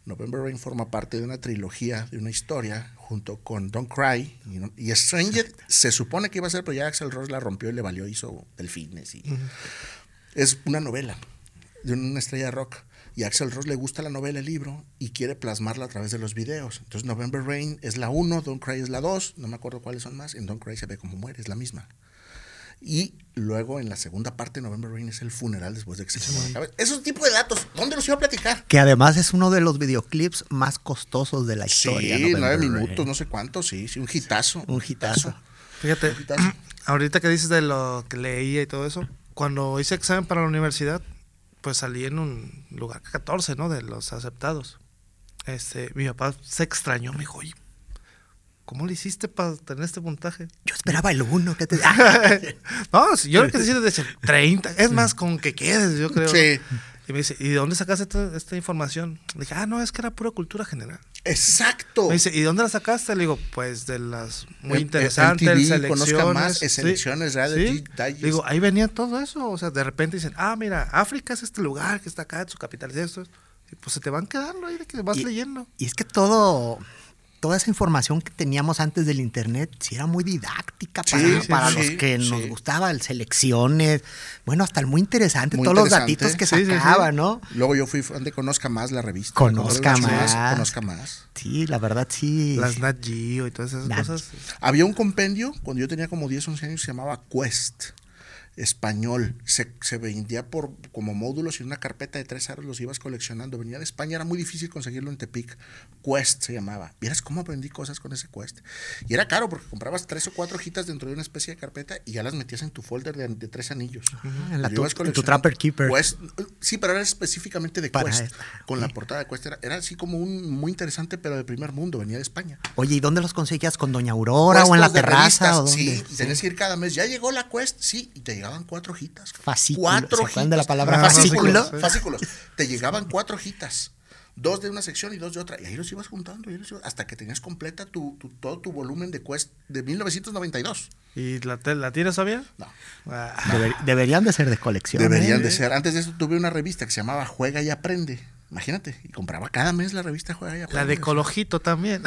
November Rain forma parte de una trilogía, de una historia, junto con Don't Cry y, y Stranger. Se supone que iba a ser, pero ya Axel Rose la rompió y le valió, hizo Delfines. Y, Es una novela de una estrella de rock. Y a Axel Rose le gusta la novela, el libro, y quiere plasmarla a través de los videos. Entonces, November Rain es la 1, Don't Cry es la 2, no me acuerdo cuáles son más. En Don't Cry se ve como muere, es la misma. Y luego en la segunda parte, November Rain es el funeral después de que se se muere. Esos tipos de datos, ¿dónde los iba a platicar? Que además es uno de los videoclips más costosos de la Sí, historia. nueve November Rain. minutos, no sé cuántos, sí, sí, un hitazo. Un hitazo. Fíjate, Hitazo. ahorita que dices de lo que leía y todo eso, cuando hice examen para la universidad, pues salí en un lugar 14, ¿no? De los aceptados. Este, mi papá se extrañó, me dijo, oye, ¿cómo le hiciste para tener este puntaje? Yo esperaba el uno. ¿qué te... no, si yo lo que decía desde 30, es más, con que quedes, yo creo. Sí. Y me dice, ¿y de dónde sacaste esta, esta información? Le dije, ah, no, es que era pura cultura general. Exacto. Me dice, ¿y dónde la sacaste? Le digo, pues de las muy interesantes, en TV, selecciones. conozca más, Sí, selecciones, sí. Digo, ahí venía todo eso. O sea, de repente dicen, ah, mira, África es este lugar que está acá, su capital es esto. Y pues se te van quedando ahí de que vas Y- leyendo. Y es que todo, toda esa información que teníamos antes del internet, sí era muy didáctica para, Sí, sí, para sí, los que nos gustaba, el selecciones, bueno, hasta el muy interesante, Muy todos los datitos que Sí, sí, sí. sacaba, ¿no? Luego yo fui fan de Conozca Más, la revista. Conozca Más. Conozca Más. Sí, la verdad sí. Las Nat Geo y todas esas Nat- cosas. Había un compendio, cuando yo tenía como 10, 11 años, se llamaba Quest, español. Se, se vendía por como módulos y una carpeta de tres aros los ibas coleccionando. Venía de España, era muy difícil conseguirlo en Tepic. Quest se llamaba. Vieras cómo aprendí cosas con ese Quest. Y era caro porque comprabas tres o cuatro hojitas dentro de una especie de carpeta y ya las metías en tu folder de, de tres anillos. En la tu- en tu. Trapper Keeper. Quest, sí, pero era específicamente de Para Quest. esta, Con la portada de Quest. Era, era así como un muy interesante, pero de primer mundo. Venía de España. Oye, ¿y dónde los conseguías? ¿Con Doña Aurora o en la terraza? o dónde? Sí, tenías que ir cada mes. Ya llegó la Quest, sí, y te llegaban cuatro hojitas. Fascículo, Cuatro ¿se acuerdan de la palabra Ah, fascículo? fascículo. Fascículos. Te llegaban cuatro hojitas. Dos de una sección y dos de otra. Y ahí los ibas juntando. y ahí los ibas- hasta que tenías completa tu, tu- todo tu volumen de Quest de 1992. ¿Y la, te- la tienes todavía? No. Ah, Deber- deberían de ser de colección. Deberían ¿eh? de ser. Antes de eso tuve una revista que se llamaba Juega y Aprende. Imagínate. Y compraba cada mes la revista Juega y Aprende. la de Colojito también.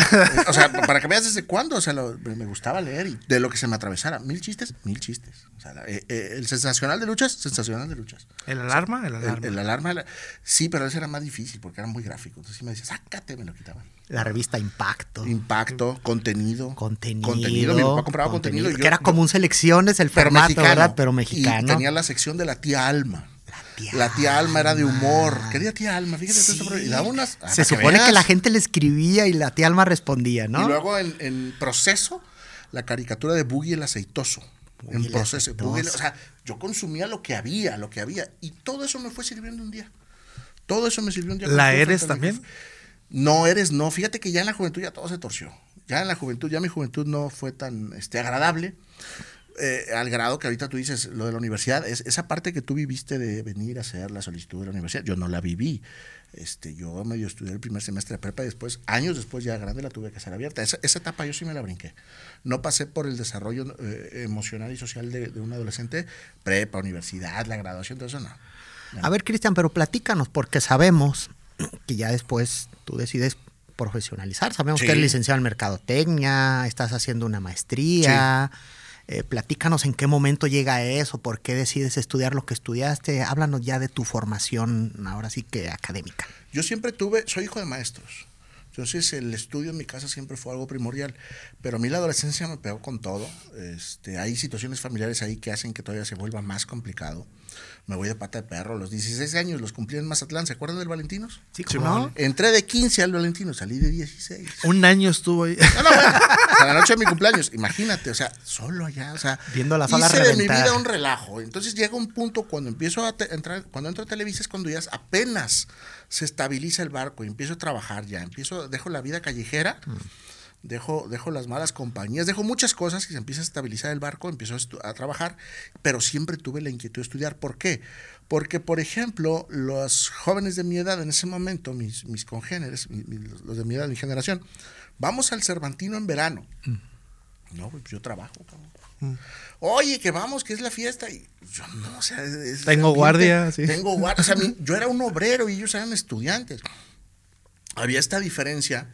O sea, para que veas desde cuándo, o sea, lo- me gustaba leer y de lo que se me atravesara. Mil chistes, mil chistes. O sea, la- eh, eh, el sensacional de luchas, sensacional de luchas. ¿El alarma? El El, alarma. el alarma, la- sí, pero ese era más difícil porque era muy gráfico. Entonces sí me decía, sácate, me lo quitaban. La revista Impacto. Impacto, contenido. Contenido. Contenido. Mi papá compraba contenido. y que yo- era yo- como un selecciones, el pero formato, mexicano. ¿verdad? Pero Y mexicano. tenía la sección de la tía Alma. Tía La tía Alma era de humor. Quería tía Alma, fíjate. Sí. y daba unas. ah, Se supone que la gente le escribía y la tía Alma respondía, ¿no? Y luego en, en proceso, la caricatura de Boogie el aceitoso. en proceso. o sea, yo consumía lo que había, lo que había. Y todo eso me fue sirviendo un día. Todo eso me sirvió un día. ¿La eres también? No eres, no. Fíjate que ya en la juventud ya todo se torció. Ya en la juventud, ya mi juventud no fue tan este, agradable. Eh, al grado que ahorita tú dices lo de la universidad, es, esa parte que tú viviste de venir a hacer la solicitud de la universidad, yo no la viví. Este, yo medio estudié el primer semestre de prepa y después, años después ya grande, la tuve que hacer abierta. Esa, etapa yo sí me la brinqué. No pasé por el desarrollo eh, emocional y social de, un adolescente, prepa, universidad, la graduación, todo eso no. A ver, Cristian, pero platícanos, porque sabemos que ya después tú decides profesionalizar. Sabemos que eres licenciado en mercadotecnia, estás haciendo una maestría. Eh, platícanos en qué momento llega eso, por qué decides estudiar lo que estudiaste. Háblanos ya de tu formación, ahora sí que académica. Yo siempre tuve, soy hijo de maestros. Entonces el estudio en mi casa siempre fue algo primordial, pero a mí la adolescencia me pegó con todo. Este, hay situaciones familiares ahí que hacen que todavía se vuelva más complicado me voy de pata de perro. Los 16 años los cumplí en Mazatlán. ¿Se acuerdan del Valentinos? Sí, ¿cómo Entré de 15 al Valentino, salí de 16. Un año estuvo ahí. No, no, bueno, a la noche de mi cumpleaños. Imagínate, o sea, solo allá, o sea. Viendo la sala hice de mi vida un relajo. Entonces llega un punto cuando empiezo a entrar, cuando entro a Televisa es cuando ya apenas se estabiliza el barco y empiezo a trabajar ya. Empiezo, dejo la vida callejera. Mm dejo, dejo las malas compañías, dejo muchas cosas y se empieza a estabilizar el barco, empiezo a, trabajar, pero siempre tuve la inquietud de estudiar. ¿Por qué? Porque, por ejemplo, los jóvenes de mi edad en ese momento, mis, mis congéneres, los de mi edad, mi generación, vamos al Cervantino en verano. Mm. No, pues yo trabajo. Mm. Oye, que vamos, que es la fiesta. Y yo no, o sea, tengo guardia, sí. Tengo guardia. O sea, yo era un obrero y ellos eran estudiantes. Había esta diferencia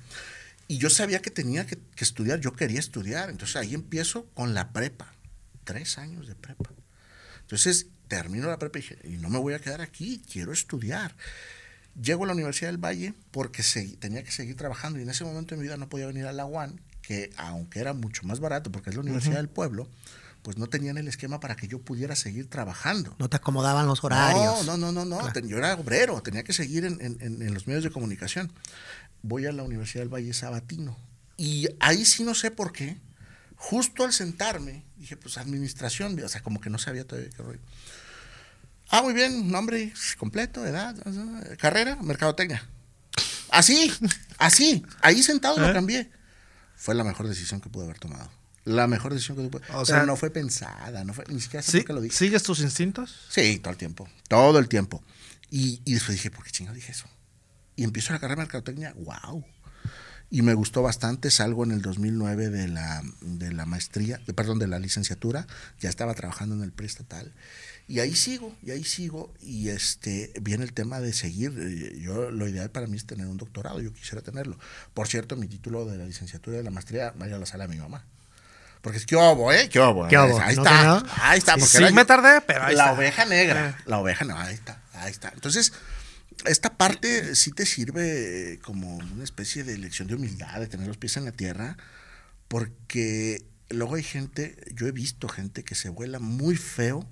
y yo sabía que tenía que, estudiar, yo quería estudiar. Entonces ahí empiezo con la prepa, tres años de prepa. Entonces termino la prepa y dije, y no me voy a quedar aquí, quiero estudiar. Llego a la Universidad del Valle porque tenía que seguir trabajando y en ese momento de mi vida no podía venir a la UAN, que aunque era mucho más barato porque es la Universidad del Pueblo, pues no tenían el esquema para que yo pudiera seguir trabajando. No te acomodaban los horarios. No, no, no, no, no. Yo era obrero, tenía que seguir en, en, los medios de comunicación voy a la Universidad del Valle Sabatino. Y ahí sí no sé por qué, justo al sentarme, dije, pues administración, o sea, como que no sabía todavía qué rollo. Ah, muy bien, nombre completo, edad, carrera, mercadotecnia. Así, así, ahí sentado lo cambié. Fue la mejor decisión que pude haber tomado. La mejor decisión que pude. O sea, no fue pensada, no fue, ni siquiera sé qué lo dije. ¿Sigues tus instintos? Sí, todo el tiempo, todo el tiempo. Y, y después dije, ¿por qué chingo dije eso? y empiezo la carrera de mercadotecnia, wow. Y me gustó bastante, salgo en el 2009 de la, de la maestría, de, perdón, de la licenciatura, ya estaba trabajando en el preestatal. Y ahí sigo, y ahí sigo, y este viene el tema de seguir. Eh, yo lo ideal para mí es tener un doctorado, yo quisiera tenerlo. Por cierto, mi título de la licenciatura de la maestría vaya a la sala de mi mamá. Porque es que obo, ¿eh? ¿Qué obo? ¿Qué obo? Ahí, está, ahí está. Sí, me tardé, pero ahí la está. La oveja negra. Eh. La oveja, no, ahí está, ahí está. Entonces, esta parte sí te sirve como una especie de lección de humildad, de tener los pies en la tierra, porque luego hay gente, yo he visto gente que se vuela muy feo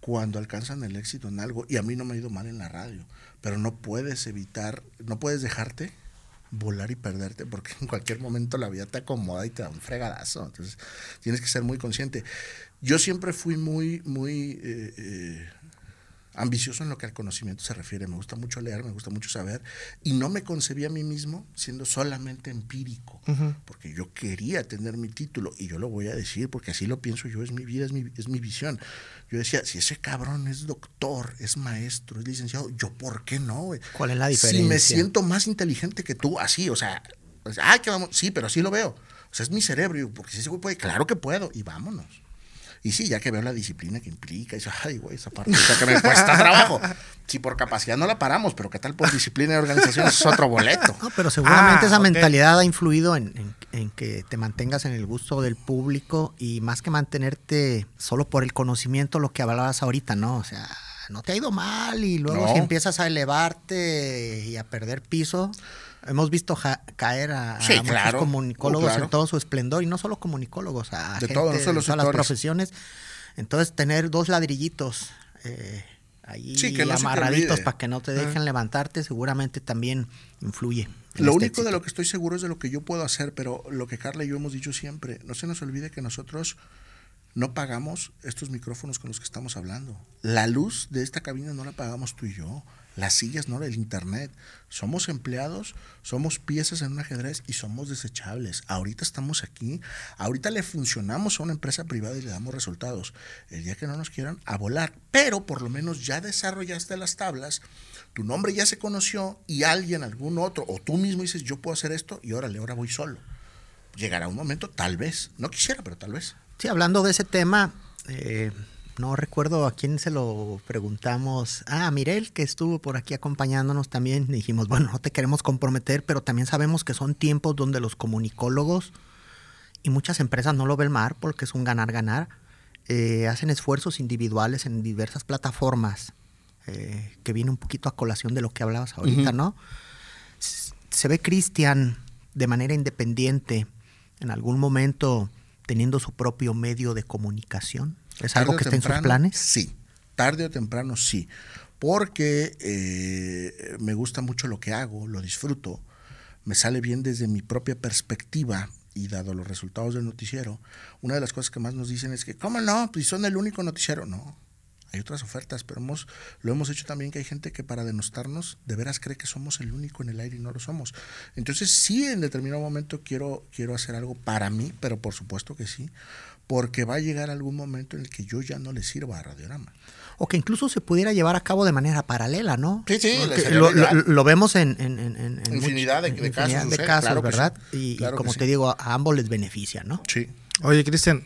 cuando alcanzan el éxito en algo, y a mí no me ha ido mal en la radio, pero no puedes evitar, no puedes dejarte volar y perderte, porque en cualquier momento la vida te acomoda y te da un fregadazo, entonces tienes que ser muy consciente. Yo siempre fui muy, muy... Eh, eh, ambicioso en lo que al conocimiento se refiere. Me gusta mucho leer, me gusta mucho saber. Y no me concebí a mí mismo siendo solamente empírico, porque yo quería tener mi título. Y yo lo voy a decir porque así lo pienso yo, es mi vida, es mi, es mi visión. Yo decía, si ese cabrón es doctor, es maestro, es licenciado, ¿yo por qué no? ¿Cuál es la diferencia? Si me siento más inteligente que tú, así, o sea, ah, que vamos, sí, pero así lo veo. O sea, es mi cerebro, porque si ese güey puede, claro que puedo, y vámonos. Y sí, ya que veo la disciplina que implica, eso, ay, güey, esa parte que me cuesta trabajo. Si por capacidad no la paramos, pero qué tal por disciplina y organización es otro boleto. No, pero seguramente ah, esa mentalidad ha influido en, que te mantengas en el gusto del público y más que mantenerte solo por el conocimiento, lo que hablabas ahorita, ¿no? O sea, no te ha ido mal y luego si empiezas a elevarte y a perder piso, hemos visto caer a, muchos comunicólogos en todo su esplendor y no solo comunicólogos, a, de todo, todas las profesiones. Entonces, tener dos ladrillitos eh, ahí amarraditos para que no te dejen levantarte seguramente también influye. Lo único de lo que estoy seguro es de lo que yo puedo hacer, pero lo que Carla y yo hemos dicho siempre, no se nos olvide que nosotros no pagamos estos micrófonos con los que estamos hablando. La luz de esta cabina no la pagamos tú y yo. Las sillas, no, el internet. Somos empleados, somos piezas en un ajedrez y somos desechables. Ahorita estamos aquí, ahorita le funcionamos a una empresa privada y le damos resultados. El día que no nos quieran, a volar. Pero por lo menos ya desarrollaste las tablas, tu nombre ya se conoció y alguien, algún otro, o tú mismo dices, yo puedo hacer esto y órale, ahora voy solo. Llegará un momento, tal vez, no quisiera, pero tal vez. Sí, hablando de ese tema, eh, no recuerdo a quién se lo preguntamos. Ah, Mirel, que estuvo por aquí acompañándonos también. Dijimos, bueno, no te queremos comprometer, pero también sabemos que son tiempos donde los comunicólogos y muchas empresas no lo ven mal porque es un ganar-ganar. Eh, hacen esfuerzos individuales en diversas plataformas, eh, que viene un poquito a colación de lo que hablabas ahorita, ¿no? Se ve Cristian de manera independiente en algún momento teniendo su propio medio de comunicación? ¿Es algo que está en sus planes? Sí, tarde o temprano sí, porque eh, me gusta mucho lo que hago, lo disfruto, me sale bien desde mi propia perspectiva y dado los resultados del noticiero, una de las cosas que más nos dicen es que, ¿cómo no? Pues son el único noticiero. No, hay otras ofertas, pero hemos, lo hemos hecho también que hay gente que para denostarnos de veras cree que somos el único en el aire y no lo somos. Entonces sí, en determinado momento quiero, quiero hacer algo para mí, pero por supuesto que sí, porque va a llegar algún momento en el que yo ya no le sirva a Radiorama. O que incluso se pudiera llevar a cabo de manera paralela, ¿no? Sí, sí, lo, lo, vemos en, en, en, infinidad, de, de, casos, de casos ¿verdad? Y, como te digo, a ambos les beneficia, ¿no? Sí. Oye, Cristian,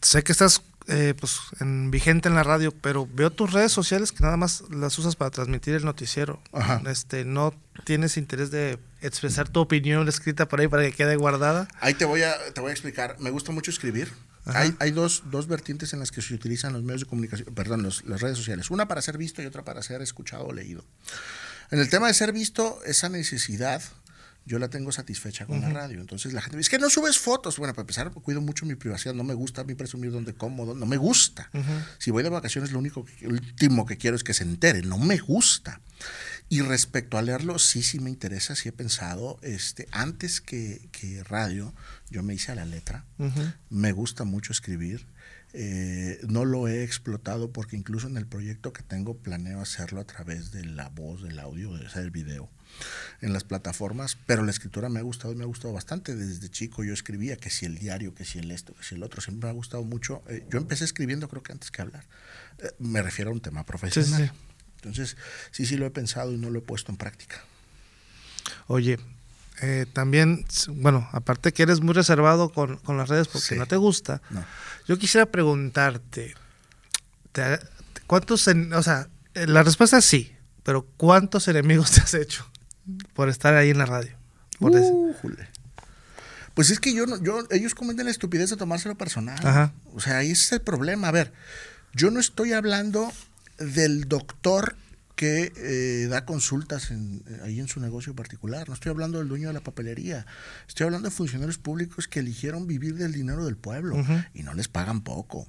sé que estás eh, pues, en, vigente en la radio, pero veo tus redes sociales que nada más las usas para transmitir el noticiero. Este, no tienes interés de expresar tu opinión escrita por ahí para que quede guardada. Ahí te voy a, te voy a explicar. Me gusta mucho escribir. Hay, hay dos, dos, vertientes en las que se utilizan los medios de comunicación, perdón, las redes sociales. Una para ser visto y otra para ser escuchado o leído. En el tema de ser visto, esa necesidad yo la tengo satisfecha con la radio. Entonces la gente me dice, es que no subes fotos. Bueno, para empezar, cuido mucho mi privacidad. No me gusta a mí presumir dónde como, no me gusta. Si voy de vacaciones, lo único que, último que quiero es que se entere. No me gusta. Y respecto a leerlo, sí, sí me interesa, sí he pensado, este, antes que, que radio, yo me hice a la letra. Me gusta mucho escribir. Eh, no lo he explotado porque incluso en el proyecto que tengo planeo hacerlo a través de la voz, del audio, de hacer el video en las plataformas, pero la escritura me ha gustado y me ha gustado bastante. Desde chico yo escribía que si el diario, que si el esto, que si el otro, siempre me ha gustado mucho. Eh, yo empecé escribiendo creo que antes que hablar. Eh, me refiero a un tema profesional. Entonces, sí, sí lo he pensado y no lo he puesto en práctica. Oye, eh, también, bueno, aparte que eres muy reservado con, las redes porque no te gusta, yo quisiera preguntarte, ¿cuántos, o sea, la respuesta es sí, pero ¿cuántos enemigos te has hecho? por estar ahí en la radio. pues es que yo, yo, ellos cometen la estupidez de tomárselo personal. O sea, ahí es el problema. A ver, yo no estoy hablando del doctor que eh, da consultas en, ahí en su negocio particular. No estoy hablando del dueño de la papelería. Estoy hablando de funcionarios públicos que eligieron vivir del dinero del pueblo y no les pagan poco.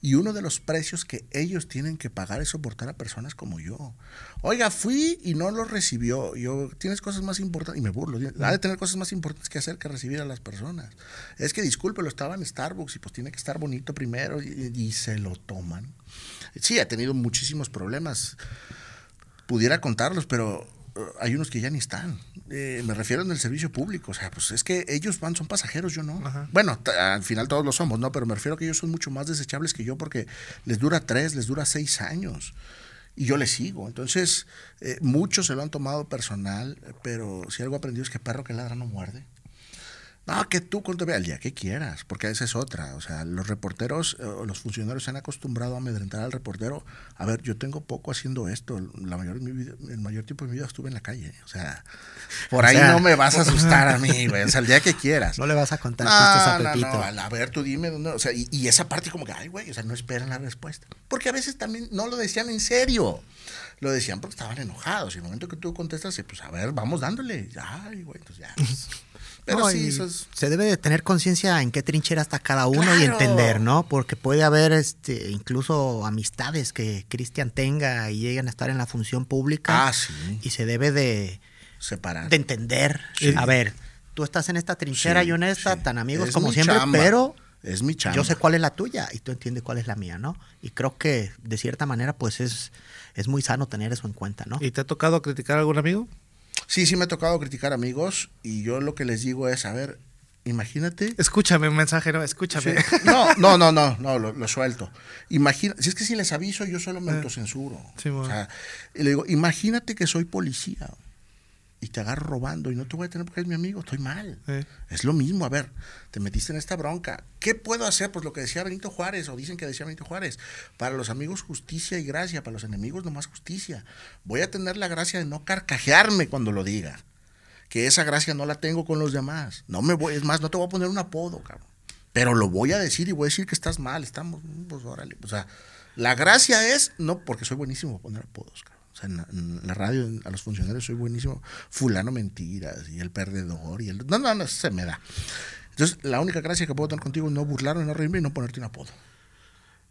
Y uno de los precios que ellos tienen que pagar es soportar a personas como yo. Oiga, fui y no lo recibió. Yo, tienes cosas más importantes, y me burlo, ha de tener cosas más importantes que hacer que recibir a las personas. Es que, disculpe, lo estaba en Starbucks y pues tiene que estar bonito primero y, y se lo toman. Sí, ha tenido muchísimos problemas pudiera contarlos, pero uh, hay unos que ya ni están. Eh, me refiero en el servicio público. O sea, pues es que ellos van, son pasajeros, yo no. Bueno, al final todos lo somos, ¿no? Pero me refiero a que ellos son mucho más desechables que yo porque les dura tres, les dura seis años. Y yo les sigo. Entonces, eh, muchos se lo han tomado personal, pero si algo aprendido es que perro que ladra no muerde. No, que tú ve el día que quieras, porque esa es otra. O sea, los reporteros eh, los funcionarios se han acostumbrado a amedrentar al reportero. A ver, yo tengo poco haciendo esto. La mayor, el mayor tiempo de mi vida estuve en la calle. O sea, por ahí no me vas a asustar a mí, güey. O sea, el día que quieras. No le vas a contar chistes a Pepito. No, no, a ver, tú dime dónde. O sea, y, y esa parte como que, ay, güey, o sea, no esperan la respuesta. Porque a veces también no lo decían en serio. Lo decían porque estaban enojados. Y el momento que tú contestas, pues a ver, vamos dándole. Ay, güey, entonces ya. Pero sí, se debe de tener conciencia en qué trinchera está cada uno y entender, ¿no? Porque puede haber este incluso amistades que Cristian tenga y lleguen a estar en la función pública. Ah, sí. Y se debe de separar. De entender. A ver, tú estás en esta trinchera y honesta, tan amigos como siempre, pero Es mi chamba. Yo sé cuál es la tuya y tú entiendes cuál es la mía, ¿no? Y creo que de cierta manera, pues es, es muy sano tener eso en cuenta, ¿no? ¿Y te ha tocado criticar a algún amigo? Sí, sí me ha tocado criticar amigos y yo lo que les digo es, a ver, imagínate. Escúchame un mensaje, no, escúchame. Sí. No, no, no, no, no, lo, lo suelto. Imagina, si es que si les aviso, yo solo me Eh. autocensuro. Sí, bueno. o sea, y le digo, imagínate que soy policía y te agarro robando y no te voy a tener porque eres mi amigo, estoy mal. Es lo mismo, a ver, te metiste en esta bronca. ¿Qué puedo hacer? Pues lo que decía Benito Juárez, o dicen que decía Benito Juárez. Para los amigos justicia y gracia, para los enemigos nomás justicia. Voy a tener la gracia de no carcajearme cuando lo diga. Que esa gracia no la tengo con los demás. No me voy, es más, no te voy a poner un apodo, cabrón. Pero lo voy a decir y voy a decir que estás mal, estamos, pues órale. O sea, la gracia es, no, porque soy buenísimo para poner apodos, cabrón. Sea, en la, en la radio, a los funcionarios soy buenísimo. Fulano mentiras y el perdedor y el... No, no, no, se me da. Entonces, la única gracia que puedo tener contigo es no burlarme, no reírme y no ponerte un apodo.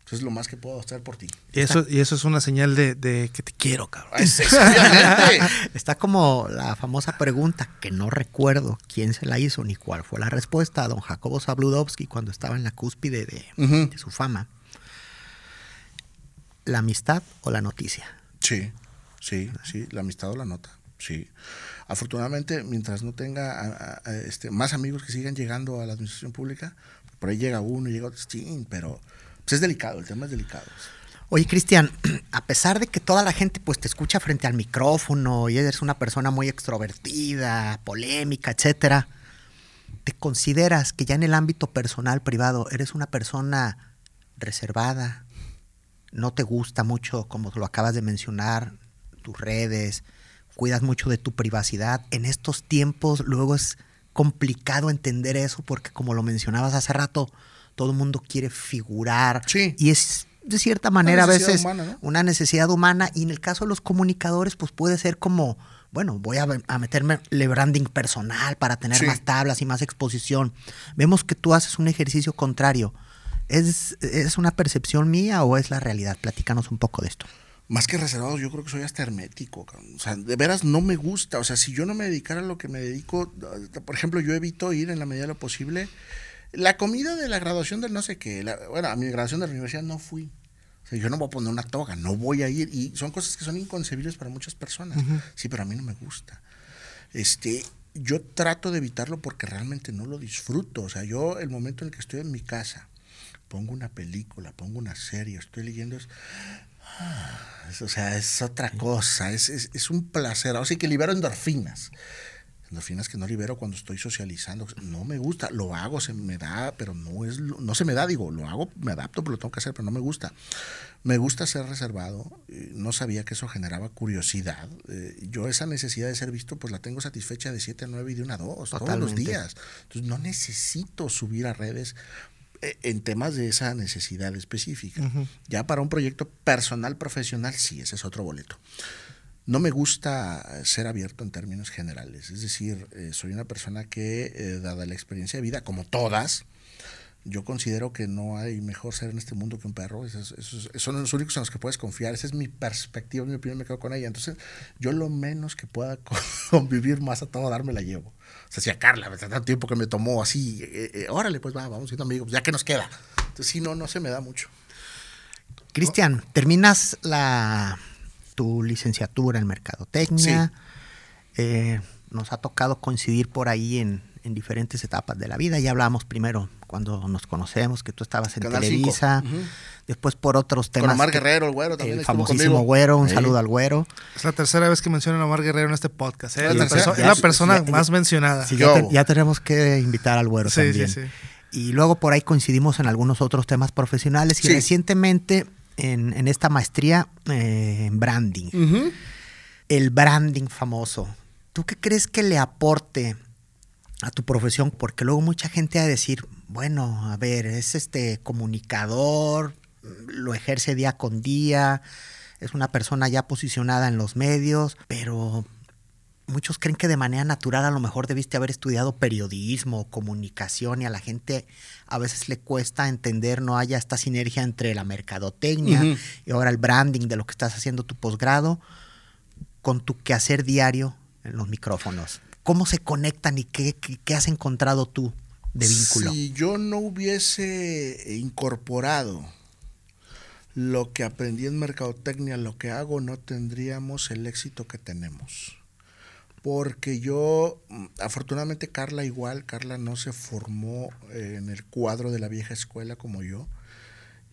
Eso es lo más que puedo hacer por ti. Y eso, y eso es una señal de, de que te quiero, cabrón. Está como la famosa pregunta que no recuerdo quién se la hizo ni cuál fue la respuesta a don Jacobo Zabludovsky cuando estaba en la cúspide de su fama. ¿La amistad o la noticia? Sí, sí, sí, la amistad o la nota, sí. Afortunadamente, mientras no tenga a- a- a, este, más amigos que sigan llegando a la administración pública, por ahí llega uno y llega otro, sí, pero pues, es delicado, el tema es delicado. Oye, Cristian, a pesar de que toda la gente pues te escucha frente al micrófono y eres una persona muy extrovertida, polémica, etcétera, ¿te consideras que ya en el ámbito personal, privado, eres una persona reservada? ¿No te gusta mucho, como lo acabas de mencionar, tus redes? ¿Cuidas mucho de tu privacidad? En estos tiempos luego es complicado entender eso porque como lo mencionabas hace rato, todo el mundo quiere figurar Sí. y es de cierta manera a veces humana, ¿no? una necesidad humana y en el caso de los comunicadores pues puede ser como, bueno, voy a, a meterme le branding personal para tener Sí. más tablas y más exposición. Vemos que tú haces un ejercicio contrario. ¿Es, ¿Es una percepción mía o es la realidad? Platícanos un poco de esto. Más que reservado, yo creo que soy hasta hermético. cabrón. O sea, de veras no me gusta. O sea, si yo no me dedicara a lo que me dedico, por ejemplo, yo evito ir en la medida de lo posible. La comida de la graduación del no sé qué, la- bueno, a mi graduación de la universidad no fui. O sea, yo no voy a poner una toga, no voy a ir. Y son cosas que son inconcebibles para muchas personas. Sí, pero a mí no me gusta. Este, yo trato de evitarlo porque realmente no lo disfruto. O sea, yo el momento en el que estoy en mi casa, pongo una película, pongo una serie, estoy leyendo, o sea, es otra cosa, es, es, es un placer. Así que libero endorfinas. Endorfinas que no libero cuando estoy socializando. No me gusta, lo hago, se me da, pero no es no se me da, digo, lo hago, me adapto, pero lo tengo que hacer, pero no me gusta. Me gusta ser reservado, eh, no sabía que eso generaba curiosidad. Eh, yo esa necesidad de ser visto, pues la tengo satisfecha de 7 a 9 y de 1 a 2, todos los días. Entonces no necesito subir a redes en temas de esa necesidad específica. Ya para un proyecto personal, profesional, sí, ese es otro boleto. No me gusta ser abierto en términos generales, es decir, eh, soy una persona que, eh, dada la experiencia de vida, como todas, yo considero que no hay mejor ser en este mundo que un perro. Esos, esos- son los únicos en los que puedes confiar. Esa es mi perspectiva, mi opinión, me quedo con ella. Entonces, yo lo menos que pueda con- convivir más a todo dar me la llevo. O sea, si a Carla, tanto tiempo que me tomó así, eh, eh, órale, pues va, vamos siendo amigos, ya que nos queda. Entonces, sí, no, no se me da mucho. Cristian, terminas la tu licenciatura en mercadotecnia. Eh, nos ha tocado coincidir por ahí en, en diferentes etapas de la vida. Ya hablamos primero cuando nos conocemos, que tú estabas en Canal. Televisa. Después por otros temas. Con Omar que- Guerrero, el güero también. el famosísimo conmigo. güero. Un Sí. saludo al güero. Es la tercera vez que mencionan a Omar Guerrero en este podcast. ¿eh? La Es la, tercera. perso- Ya, es la persona ya, más mencionada. Sí, ya, te- ya tenemos que invitar al güero Sí, sí, también. sí. Y luego por ahí coincidimos en algunos otros temas profesionales y Sí. recientemente en, en esta maestría eh, en branding. El branding famoso. ¿Tú qué crees que le aporte a tu profesión? Porque luego mucha gente va a decir, bueno, a ver, es este comunicador, lo ejerce día con día, es una persona ya posicionada en los medios, pero muchos creen que de manera natural a lo mejor debiste haber estudiado periodismo, comunicación y a la gente a veces le cuesta entender, no haya esta sinergia entre la mercadotecnia y ahora el branding de lo que estás haciendo tu posgrado con tu quehacer diario en los micrófonos. ¿Cómo se conectan y qué, qué- has encontrado tú? de vínculo. Si yo no hubiese incorporado lo que aprendí en mercadotecnia, lo que hago, no tendríamos el éxito que tenemos. Porque yo, mm, afortunadamente Carla igual, Carla no se formó eh, en el cuadro de la vieja escuela como yo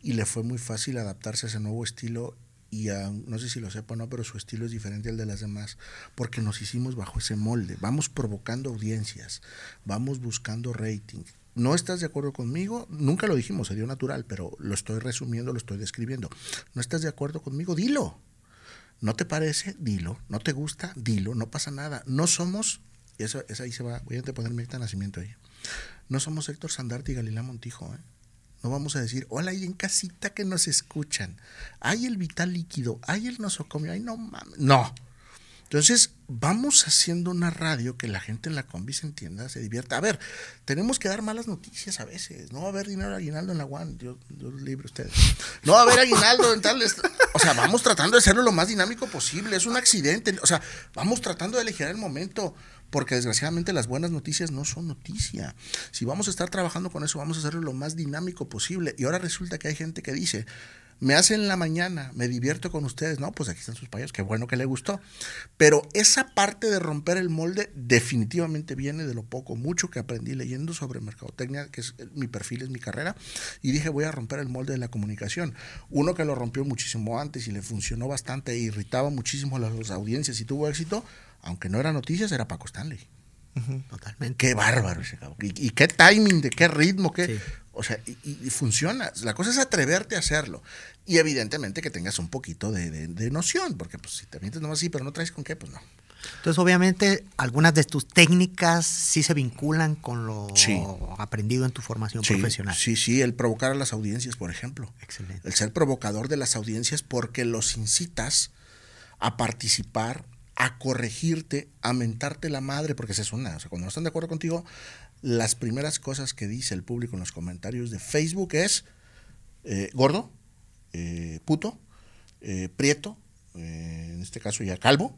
y le fue muy fácil adaptarse a ese nuevo estilo y no sé si lo sepa o no, pero su estilo es diferente al de las demás, porque nos hicimos bajo ese molde, vamos provocando audiencias, vamos buscando rating. ¿No estás de acuerdo conmigo? Nunca lo dijimos, se dio natural, pero lo estoy resumiendo, lo estoy describiendo. ¿No estás de acuerdo conmigo? Dilo. ¿No te parece? Dilo. ¿No te gusta? Dilo. No pasa nada. No somos, y eso, ahí se va, voy a poner mi acta nacimiento ahí. No somos Héctor Sandarte y Galilea Montijo, ¿eh? No vamos a decir, hola, hay en casita que nos escuchan. Hay el vital líquido, hay el nosocomio, ay, no mames. No. Entonces, vamos haciendo una radio que la gente en la combi se entienda, se divierta. A ver, tenemos que dar malas noticias a veces. No va a haber dinero aguinaldo en la UAN. Yo, yo libre ustedes. No va a haber aguinaldo en tal. O sea, vamos tratando de hacerlo lo más dinámico posible. Es un accidente. O sea, vamos tratando de elegir el momento porque desgraciadamente las buenas noticias no son noticia. Si vamos a estar trabajando con eso, vamos a hacerlo lo más dinámico posible. Y ahora resulta que hay gente que dice, me hace en la mañana, me divierto con ustedes, no, pues aquí están sus payos, qué bueno que le gustó. Pero esa parte de romper el molde definitivamente viene de lo poco, mucho que aprendí leyendo sobre mercadotecnia, que es mi perfil, es mi carrera, y dije voy a romper el molde de la comunicación. Uno que lo rompió muchísimo antes y le funcionó bastante e irritaba muchísimo a las audiencias y tuvo éxito, aunque no era noticias, era Paco Stanley. Totalmente. Qué bárbaro ese cabrón. Y, qué timing, de qué ritmo, qué. O sea, y, funciona. La cosa es atreverte a hacerlo. Y evidentemente que tengas un poquito de, noción, porque pues si te mientes nomás sí, pero no traes con qué, pues no. Entonces, obviamente, algunas de tus técnicas sí se vinculan con lo aprendido en tu formación profesional. Sí, sí, el provocar a las audiencias, por ejemplo. Excelente. El ser provocador de las audiencias porque los incitas a participar a corregirte, a mentarte la madre, porque esa es una. O sea, cuando no están de acuerdo contigo, las primeras cosas que dice el público en los comentarios de Facebook es eh, gordo, eh, puto, eh, prieto, en este caso ya calvo.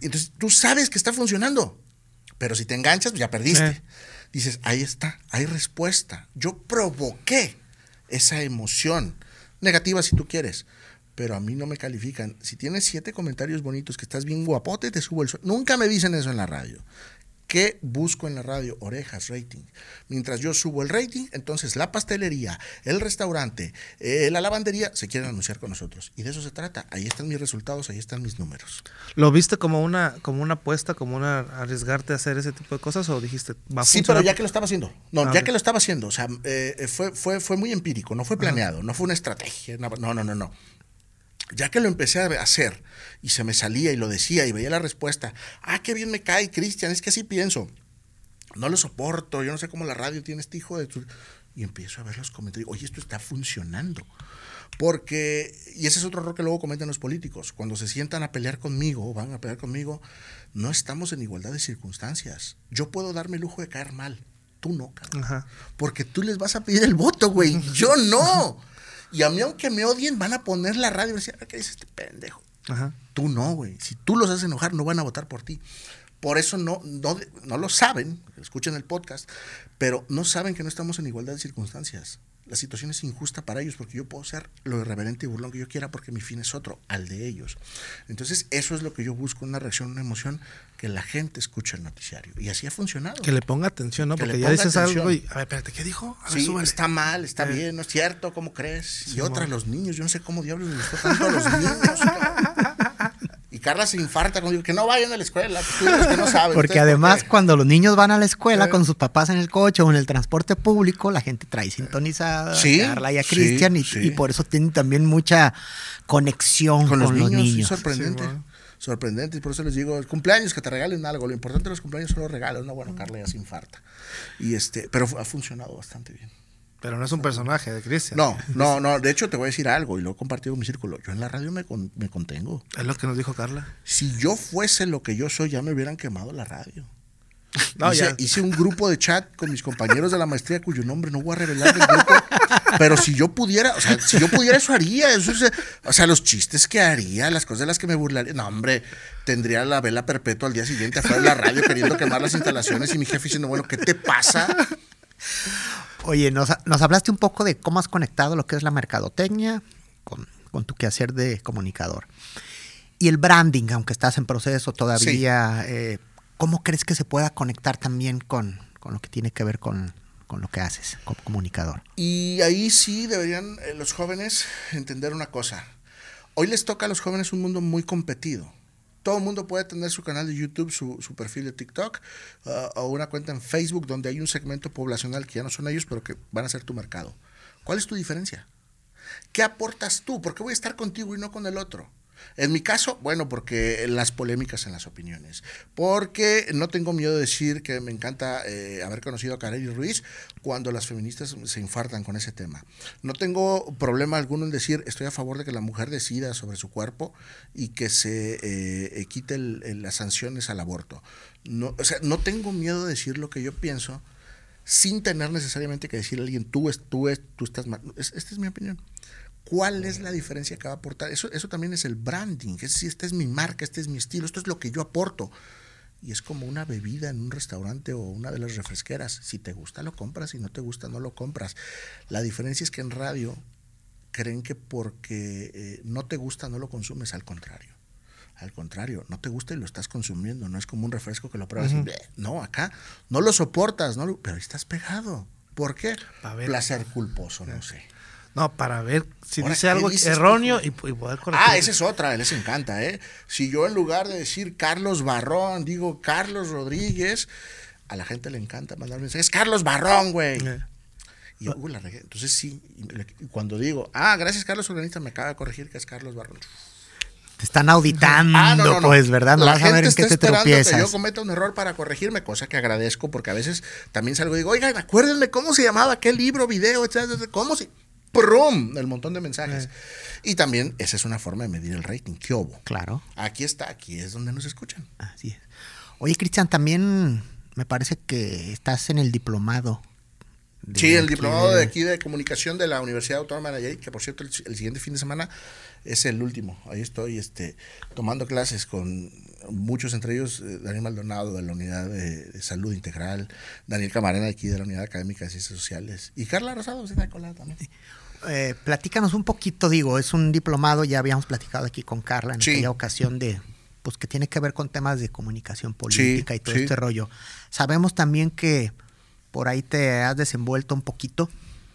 entonces tú sabes que está funcionando, pero si te enganchas, pues ya perdiste. Dices, ahí está, hay respuesta. Yo provoqué esa emoción, negativa si tú quieres pero a mí no me califican. Si tienes siete comentarios bonitos, que estás bien guapote, te subo el sueldo. Nunca me dicen eso en la radio. ¿Qué busco en la radio? Orejas, rating. Mientras yo subo el rating, entonces la pastelería, el restaurante, eh, la lavandería se quieren anunciar con nosotros. Y de eso se trata. Ahí están mis resultados, ahí están mis números. ¿Lo viste como una, como una apuesta, como una arriesgarte a hacer ese tipo de cosas o dijiste, va a Sí, pero ya que lo estaba haciendo. No, ah, ya que lo estaba haciendo. O sea, eh, fue, fue, fue muy empírico, no fue planeado, no fue una estrategia. No, no, no, no ya que lo empecé a hacer y se me salía y lo decía y veía la respuesta, ah, qué bien me cae, Cristian, es que así pienso. No lo soporto, yo no sé cómo la radio tiene este hijo de tu... Y empiezo a ver los comentarios, oye, esto está funcionando. Porque, y ese es otro error que luego cometen los políticos, cuando se sientan a pelear conmigo, van a pelear conmigo, no estamos en igualdad de circunstancias. Yo puedo darme el lujo de caer mal, tú no, cabrón. Porque tú les vas a pedir el voto, güey, yo no. Y a mí, aunque me odien, van a poner la radio y decir, ¿qué dice este pendejo? Tú no, güey. Si tú los haces enojar, no van a votar por ti. Por eso no, no, no lo saben, escuchen el podcast, pero no saben que no estamos en igualdad de circunstancias la situación es injusta para ellos porque yo puedo ser lo irreverente y burlón que yo quiera porque mi fin es otro, al de ellos. Entonces, eso es lo que yo busco, una reacción, una emoción, que la gente escuche el noticiario. Y así ha funcionado. Que le ponga atención, ¿no? porque ya dices algo y, a ver, espérate, ¿qué dijo? sí, está mal, está eh. bien, no es cierto, ¿cómo crees? y otras, los niños, yo no sé cómo diablos les gustó tanto a los niños. Carla se infarta cuando digo que no vayan a la escuela, pues, que no saben. Porque además cuando los niños van a la escuela con sus papás en el coche o en el transporte público, la gente trae sintonizada a Carla y a Cristian y, por eso tienen también mucha conexión con, los, niños. sorprendente. sorprendente, y por eso les digo, el cumpleaños, que te regalen algo, lo importante de los cumpleaños son los regalos, no, bueno, Carla ya se infarta. Y este, pero ha funcionado bastante bien. Pero no es un personaje de Cristian. No, no, no. De hecho, te voy a decir algo y lo he compartido en mi círculo. Yo en la radio me, me contengo. Es lo que nos dijo Carla. Si yo fuese lo que yo soy, ya me hubieran quemado la radio. No, hice, ya. hice un grupo de chat con mis compañeros de la maestría cuyo nombre no voy a revelar del grupo. pero si yo pudiera, o sea, si yo pudiera, eso haría. Eso o sea, los chistes que haría, las cosas de las que me burlaría. No, hombre, tendría la vela perpetua al día siguiente afuera de la radio queriendo quemar las instalaciones y mi jefe diciendo, bueno, ¿qué te pasa? Oye, nos, nos, hablaste un poco de cómo has conectado lo que es la mercadotecnia con, con tu quehacer de comunicador. Y el branding, aunque estás en proceso todavía, sí. eh, ¿cómo crees que se pueda conectar también con, con lo que tiene que ver con, con, lo que haces como comunicador? Y ahí sí deberían eh, los jóvenes entender una cosa. Hoy les toca a los jóvenes un mundo muy competido. Todo el mundo puede tener su canal de YouTube, su, perfil de TikTok uh, o una cuenta en Facebook donde hay un segmento poblacional que ya no son ellos, pero que van a ser tu mercado. ¿Cuál es tu diferencia? ¿Qué aportas tú? ¿Por qué voy a estar contigo y no con el otro? En mi caso, bueno, porque las polémicas en las opiniones, porque no tengo miedo de decir que me encanta eh, haber conocido a Kareli Ruiz cuando las feministas se infartan con ese tema. No tengo problema alguno en decir estoy a favor de que la mujer decida sobre su cuerpo y que se eh, quite el, el, las sanciones al aborto. No, o sea, no tengo miedo de decir lo que yo pienso sin tener necesariamente que decirle a alguien tú, tú, tú estás mal. Esta es mi opinión. ¿Cuál es la diferencia que va a aportar? Eso, eso también es el branding. Es decir, esta es mi marca, este es mi estilo, esto es lo que yo aporto. Y es como una bebida en un restaurante o una de las refresqueras. Si te gusta, lo compras. Si no te gusta, no lo compras. La diferencia es que en radio creen que porque eh, no te gusta, no lo consumes. Al contrario. Al contrario, no te gusta y lo estás consumiendo. No es como un refresco que lo pruebas uh -huh. y no, acá no lo soportas, no lo, pero estás pegado. ¿Por qué? Placer culposo, no sé. No, para ver si Ahora, dice algo erróneo y, y, poder corregir. Ah, esa es otra, les encanta, ¿eh? Si yo en lugar de decir Carlos Barrón, digo Carlos Rodríguez, a la gente le encanta mandar mensajes, es Carlos Barrón, güey. Eh. Y uh, la regué. Entonces sí, cuando digo, ah, gracias Carlos Organista, me acaba de corregir que es Carlos Barrón. Te están auditando, ah, no, no, no. pues, ¿verdad? No la vas a ver en qué te tropiezas. Que yo cometa un error para corregirme, cosa que agradezco, porque a veces también salgo y digo, oigan, acuérdenme cómo se llamaba aquel libro, video, etcétera, cómo se ¡prum! El montón de mensajes. Eh. Y también esa es una forma de medir el rating. ¿Qué hubo? Claro. Aquí está, aquí es donde nos escuchan. Así es. Oye, Cristian, también me parece que estás en el diplomado. Sí, el diplomado de... de aquí de comunicación de la Universidad Autónoma de Nayarit, que por cierto el, el, siguiente fin de semana es el último. Ahí estoy este, tomando clases con muchos, entre ellos eh, Daniel Maldonado de la Unidad de, de, Salud Integral, Daniel Camarena aquí de la Unidad Académica de Ciencias Sociales y Carla Rosado, se colada también. Eh, platícanos un poquito, digo, es un diplomado, ya habíamos platicado aquí con Carla en sí. aquella ocasión de, pues que tiene que ver con temas de comunicación política sí, y todo sí. este rollo. Sabemos también que por ahí te has desenvuelto un poquito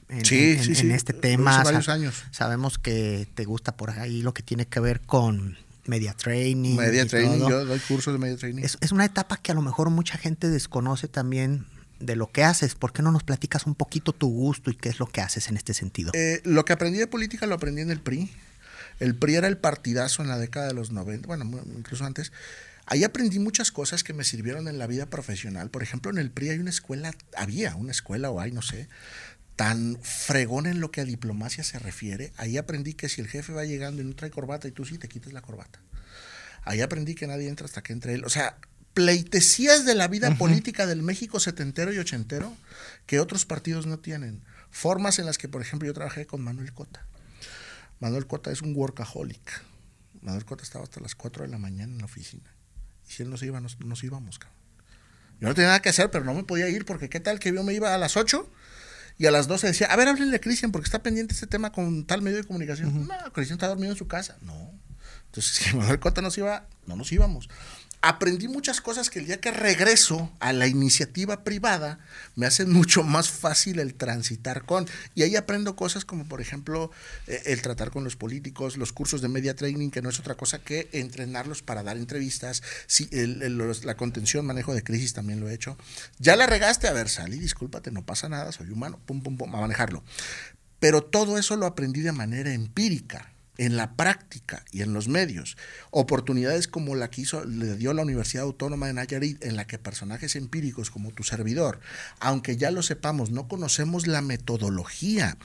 en, este tema. varios años. Sabemos que te gusta por ahí lo que tiene que ver con media training. Media training, todo. yo doy cursos de media training. Es, es, una etapa que a lo mejor mucha gente desconoce también de lo que haces. ¿Por qué no nos platicas un poquito tu gusto y qué es lo que haces en este sentido? Eh, lo que aprendí de política lo aprendí en el PRI. El PRI era el partidazo en la década de los 90, bueno, incluso antes. Ahí aprendí muchas cosas que me sirvieron en la vida profesional. Por ejemplo, en el PRI hay una escuela, había una escuela o hay, no sé, tan fregón en lo que a diplomacia se refiere. Ahí aprendí que si el jefe va llegando y no trae corbata y tú sí te quites la corbata. Ahí aprendí que nadie entra hasta que entre él. O sea, pleitesías de la vida uh -huh. política del México setentero y ochentero que otros partidos no tienen. Formas en las que, por ejemplo, yo trabajé con Manuel Cota. Manuel Cota es un workaholic. Manuel Cota estaba hasta las 4 de la mañana en la oficina. Y si él no se iba, nos, nos íbamos, cabrón. Yo no tenía nada que hacer, pero no me podía ir porque qué tal que yo me iba a las 8 y a las 12 decía, a ver, háblenle a Cristian porque está pendiente este tema con tal medio de comunicación. Uh -huh. No, Cristian está dormido en su casa. No. Entonces, si Manuel Cota nos iba, no nos íbamos aprendí muchas cosas que el día que regreso a la iniciativa privada me hacen mucho más fácil el transitar con. Y ahí aprendo cosas como, por ejemplo, eh, el tratar con los políticos, los cursos de media training, que no es otra cosa que entrenarlos para dar entrevistas. Sí, la contención, manejo de crisis también lo he hecho. Ya la regaste, a ver, salí, discúlpate, no pasa nada, soy humano, pum, pum, pum, a manejarlo. Pero todo eso lo aprendí de manera empírica en la práctica y en los medios. Oportunidades como la que hizo, le dio la Universidad Autónoma de Nayarit, en la que personajes empíricos como tu servidor, aunque ya lo sepamos, no conocemos la metodología.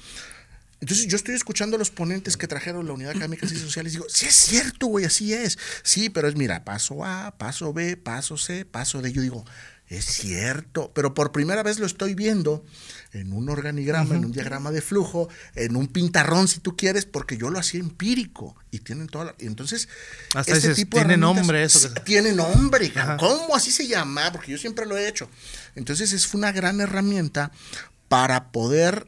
Entonces yo estoy escuchando a los ponentes que trajeron la Unidad Académica y Sociales y digo, sí es cierto, güey, así es. Sí, pero es, mira, paso A, paso B, paso C, paso D. Yo digo, es cierto, pero por primera vez lo estoy viendo en un organigrama, uh -huh. en un diagrama de flujo, en un pintarrón si tú quieres, porque yo lo hacía empírico y tienen toda la, y entonces Hasta este dices, tipo de tiene nombre eso que... tiene nombre, Ajá. ¿cómo así se llama? Porque yo siempre lo he hecho. Entonces es una gran herramienta para poder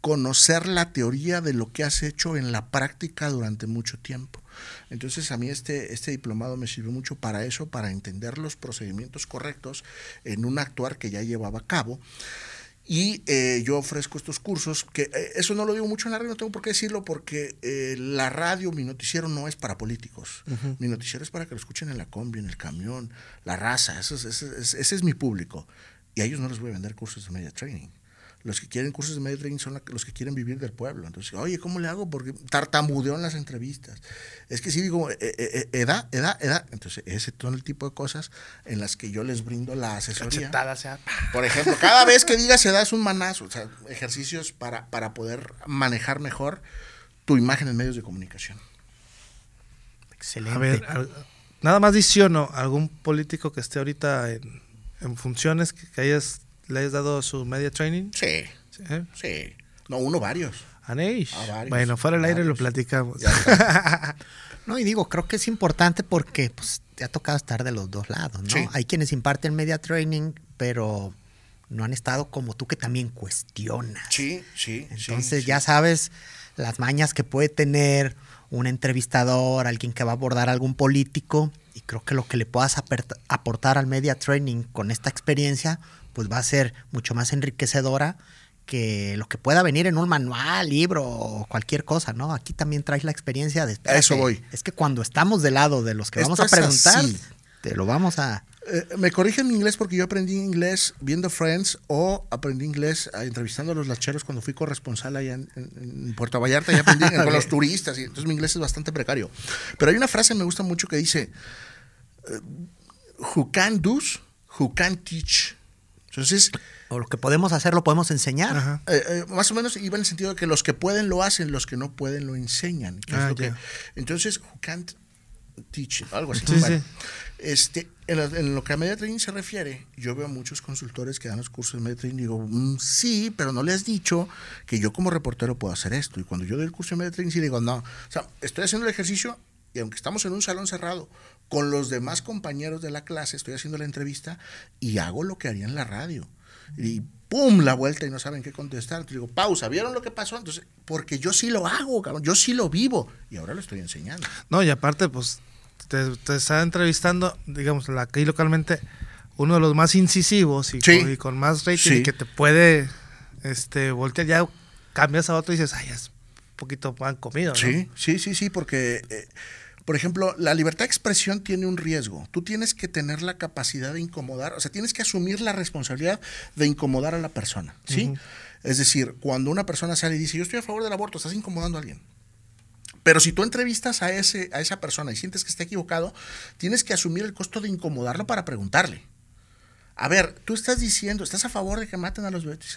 conocer la teoría de lo que has hecho en la práctica durante mucho tiempo. Entonces a mí este, este diplomado me sirvió mucho para eso, para entender los procedimientos correctos en un actuar que ya llevaba a cabo. Y eh, yo ofrezco estos cursos, que eh, eso no lo digo mucho en la radio, no tengo por qué decirlo, porque eh, la radio, mi noticiero no es para políticos. Mi noticiero es para que lo escuchen en la combi, en el camión, la raza, ese es mi público. Y a ellos no les voy a vender cursos de media training. Los que quieren cursos de training son los que quieren vivir del pueblo. Entonces, oye, ¿cómo le hago? Porque tartamudeo en las entrevistas. Es que sí digo, eh, eh, eh, edad, edad, edad. Entonces, ese son el tipo de cosas en las que yo les brindo la asesoría. Por ejemplo, cada vez que digas edad es un manazo. O sea, ejercicios para, para poder manejar mejor tu imagen en medios de comunicación. Excelente. A ver, nada más diciono, algún político que esté ahorita en, en funciones que, que hayas ¿Le has dado su media training? Sí. Sí. No, uno, varios. ¿Anéis? Ah, bueno, fuera del aire lo platicamos. no, y digo, creo que es importante porque pues, te ha tocado estar de los dos lados, ¿no? Hay quienes imparten media training, pero no han estado como tú que también cuestionas. Sí, sí. Entonces ya sabes las mañas que puede tener un entrevistador, alguien que va a abordar a algún político, y creo que lo que le puedas aportar al media training con esta experiencia, pues va a ser mucho más enriquecedora que lo que pueda venir en un manual, libro o cualquier cosa, ¿no? Aquí también traes la experiencia de... Eso voy. Es que cuando estamos del lado de los que vamos a preguntar, te lo vamos a... Eh, me corrigen mi inglés porque yo aprendí inglés viendo Friends o aprendí inglés ah, entrevistando a los lacheros cuando fui corresponsal allá en, Puerto Vallarta y aprendí con los turistas. Y entonces mi inglés es bastante precario. Pero hay una frase que me gusta mucho que dice, eh, who can do, who can teach. Entonces... O lo que podemos hacer lo podemos enseñar. Eh, eh, más o menos iba en el sentido de que los que pueden lo hacen, los que no pueden lo enseñan. Ah, entonces, who can't teach, algo así. Este, en, lo que a media training se refiere, yo veo a muchos consultores que dan los cursos de media training y digo, mm, sí, pero no le has dicho que yo como reportero puedo hacer esto. Y cuando yo doy el curso de media training, sí digo, no, o sea, estoy haciendo el ejercicio y aunque estamos en un salón cerrado, con los demás compañeros de la clase, estoy haciendo la entrevista y hago lo que haría en la radio. Y ¡pum! la vuelta y no saben qué contestar. Entonces digo, pausa, ¿vieron lo que pasó? Entonces, porque yo sí lo hago, cabrón, yo sí lo vivo y ahora lo estoy enseñando. No, y aparte, pues, te, está entrevistando, digamos, aquí localmente, uno de los más incisivos y, con, más rating y que te puede este, voltear, ya cambias a otro y dices, ay, es un poquito pan comido, ¿no? Sí, sí, sí, sí, porque... Eh, por ejemplo, la libertad de expresión tiene un riesgo. Tú tienes que tener la capacidad de incomodar, o sea, tienes que asumir la responsabilidad de incomodar a la persona, ¿sí? Es decir, cuando una persona sale y dice, yo estoy a favor del aborto, estás incomodando a alguien. Pero si tú entrevistas a, ese, a esa persona y sientes que está equivocado, tienes que asumir el costo de incomodarlo para preguntarle. A ver, tú estás diciendo, estás a favor de que maten a los bebés,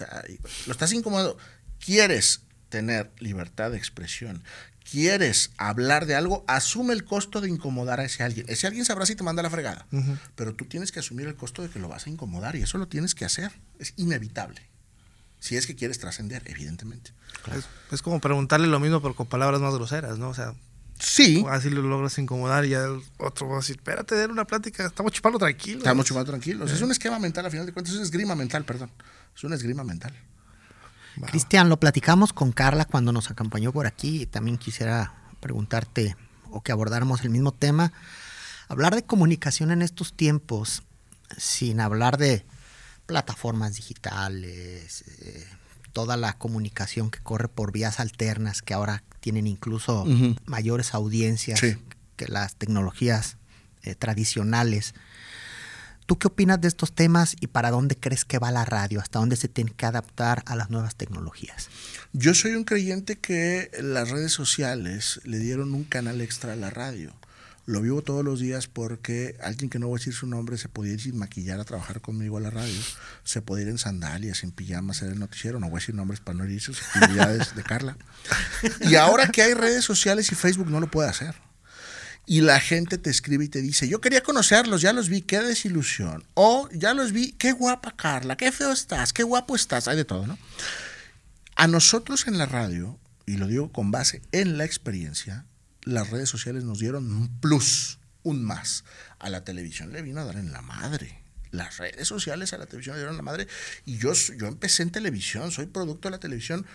lo estás incomodando. ¿Quieres tener libertad de expresión? quieres hablar de algo, asume el costo de incomodar a ese alguien. Ese alguien sabrá si te manda la fregada, pero tú tienes que asumir el costo de que lo vas a incomodar y eso lo tienes que hacer. Es inevitable. Si es que quieres trascender, evidentemente. Es, como preguntarle lo mismo, pero con palabras más groseras, ¿no? O sea, Sí. Así lo logras incomodar y ya el otro va a decir, espérate, una plática, estamos chupando tranquilos. Estamos chupando tranquilos. Es un esquema mental, a final de cuentas, es un esgrima mental, perdón. Es un esgrima mental. Cristian, lo platicamos con Carla cuando nos acompañó por aquí. También quisiera preguntarte o que abordáramos el mismo tema. Hablar de comunicación en estos tiempos, sin hablar de plataformas digitales, eh, toda la comunicación que corre por vías alternas, que ahora tienen incluso mayores audiencias que las tecnologías eh, tradicionales. ¿Tú qué opinas de estos temas y para dónde crees que va la radio? ¿Hasta dónde se tiene que adaptar a las nuevas tecnologías? Yo soy un creyente que las redes sociales le dieron un canal extra a la radio. Lo vivo todos los días porque alguien que no voy a decir su nombre se podía ir sin maquillar a trabajar conmigo a la radio, se podía ir en sandalias, en pijamas, hacer el noticiero, no voy a decir nombres para no herir sus actividades de Carla. Y ahora que hay redes sociales y Facebook no lo puede hacer y la gente te escribe y te dice, yo quería conocerlos, ya los vi, qué desilusión. O ya los vi, qué guapa Carla, qué feo estás, qué guapo estás, hay de todo, ¿no? A nosotros en la radio, y lo digo con base en la experiencia, las redes sociales nos dieron un plus, un más. A la televisión le vino a dar en la madre. Las redes sociales a la televisión le dieron la madre. Y yo, yo empecé en televisión, soy producto de la televisión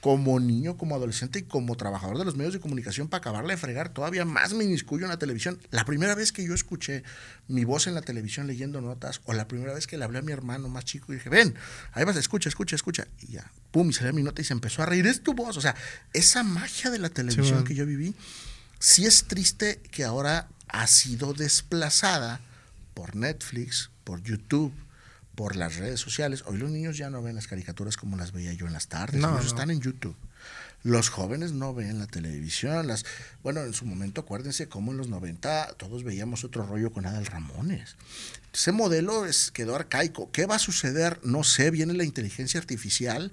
como niño, como adolescente y como trabajador de los medios de comunicación para acabarle de fregar todavía más miniscuyo en la televisión. La primera vez que yo escuché mi voz en la televisión leyendo notas, o la primera vez que le hablé a mi hermano más chico y dije, ven, ahí vas, escucha, escucha, escucha. Y ya, pum, y salió mi nota y se empezó a reír, es tu voz. O sea, esa magia de la televisión que yo viví, sí es triste que ahora ha sido desplazada por Netflix, por YouTube, por las redes sociales. Hoy los niños ya no ven las caricaturas como las veía yo en las tardes. No, están en YouTube. Los jóvenes no ven la televisión. Las, bueno, en su momento, acuérdense cómo en los 90 todos veíamos otro rollo con Adal Ramones. Ese modelo es, quedó arcaico. ¿Qué va a suceder? No sé, viene la inteligencia artificial.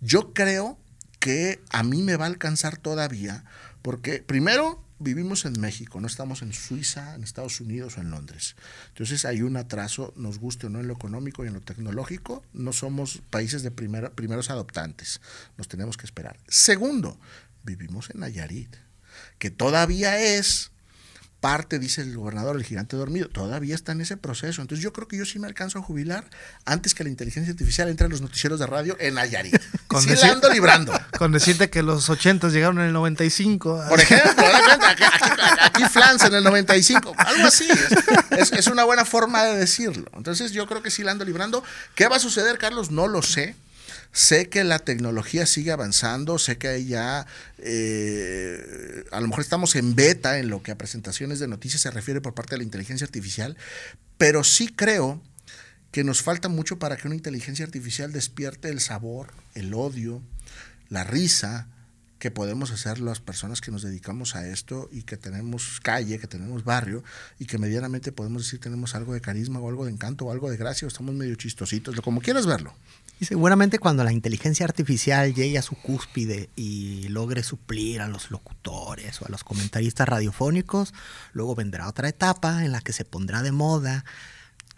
Yo creo que a mí me va a alcanzar todavía, porque primero vivimos en México, no estamos en Suiza, en Estados Unidos o en Londres. Entonces hay un atraso, nos guste o no en lo económico y en lo tecnológico, no somos países de primeros adoptantes, nos tenemos que esperar. Segundo, vivimos en Nayarit, que todavía es parte, dice el gobernador, el gigante dormido, todavía está en ese proceso. Entonces yo creo que yo sí me alcanzo a jubilar antes que la inteligencia artificial entre en los noticieros de radio en Nayarit. Con sí decir, ando librando. Con decirte que los 80 llegaron en el 95. Por ejemplo, aquí, aquí, Flans en el 95, algo así. Es, es, una buena forma de decirlo. Entonces yo creo que sí la ando librando. ¿Qué va a suceder, Carlos? No lo sé. Sé que la tecnología sigue avanzando, sé que ya eh, a lo mejor estamos en beta en lo que a presentaciones de noticias se refiere por parte de la inteligencia artificial, pero sí creo que nos falta mucho para que una inteligencia artificial despierte el sabor, el odio, la risa, que podemos hacer las personas que nos dedicamos a esto y que tenemos calle, que tenemos barrio y que medianamente podemos decir tenemos algo de carisma o algo de encanto o algo de gracia o estamos medio chistositos, como quieras verlo. Y seguramente cuando la inteligencia artificial llegue a su cúspide y logre suplir a los locutores o a los comentaristas radiofónicos, luego vendrá otra etapa en la que se pondrá de moda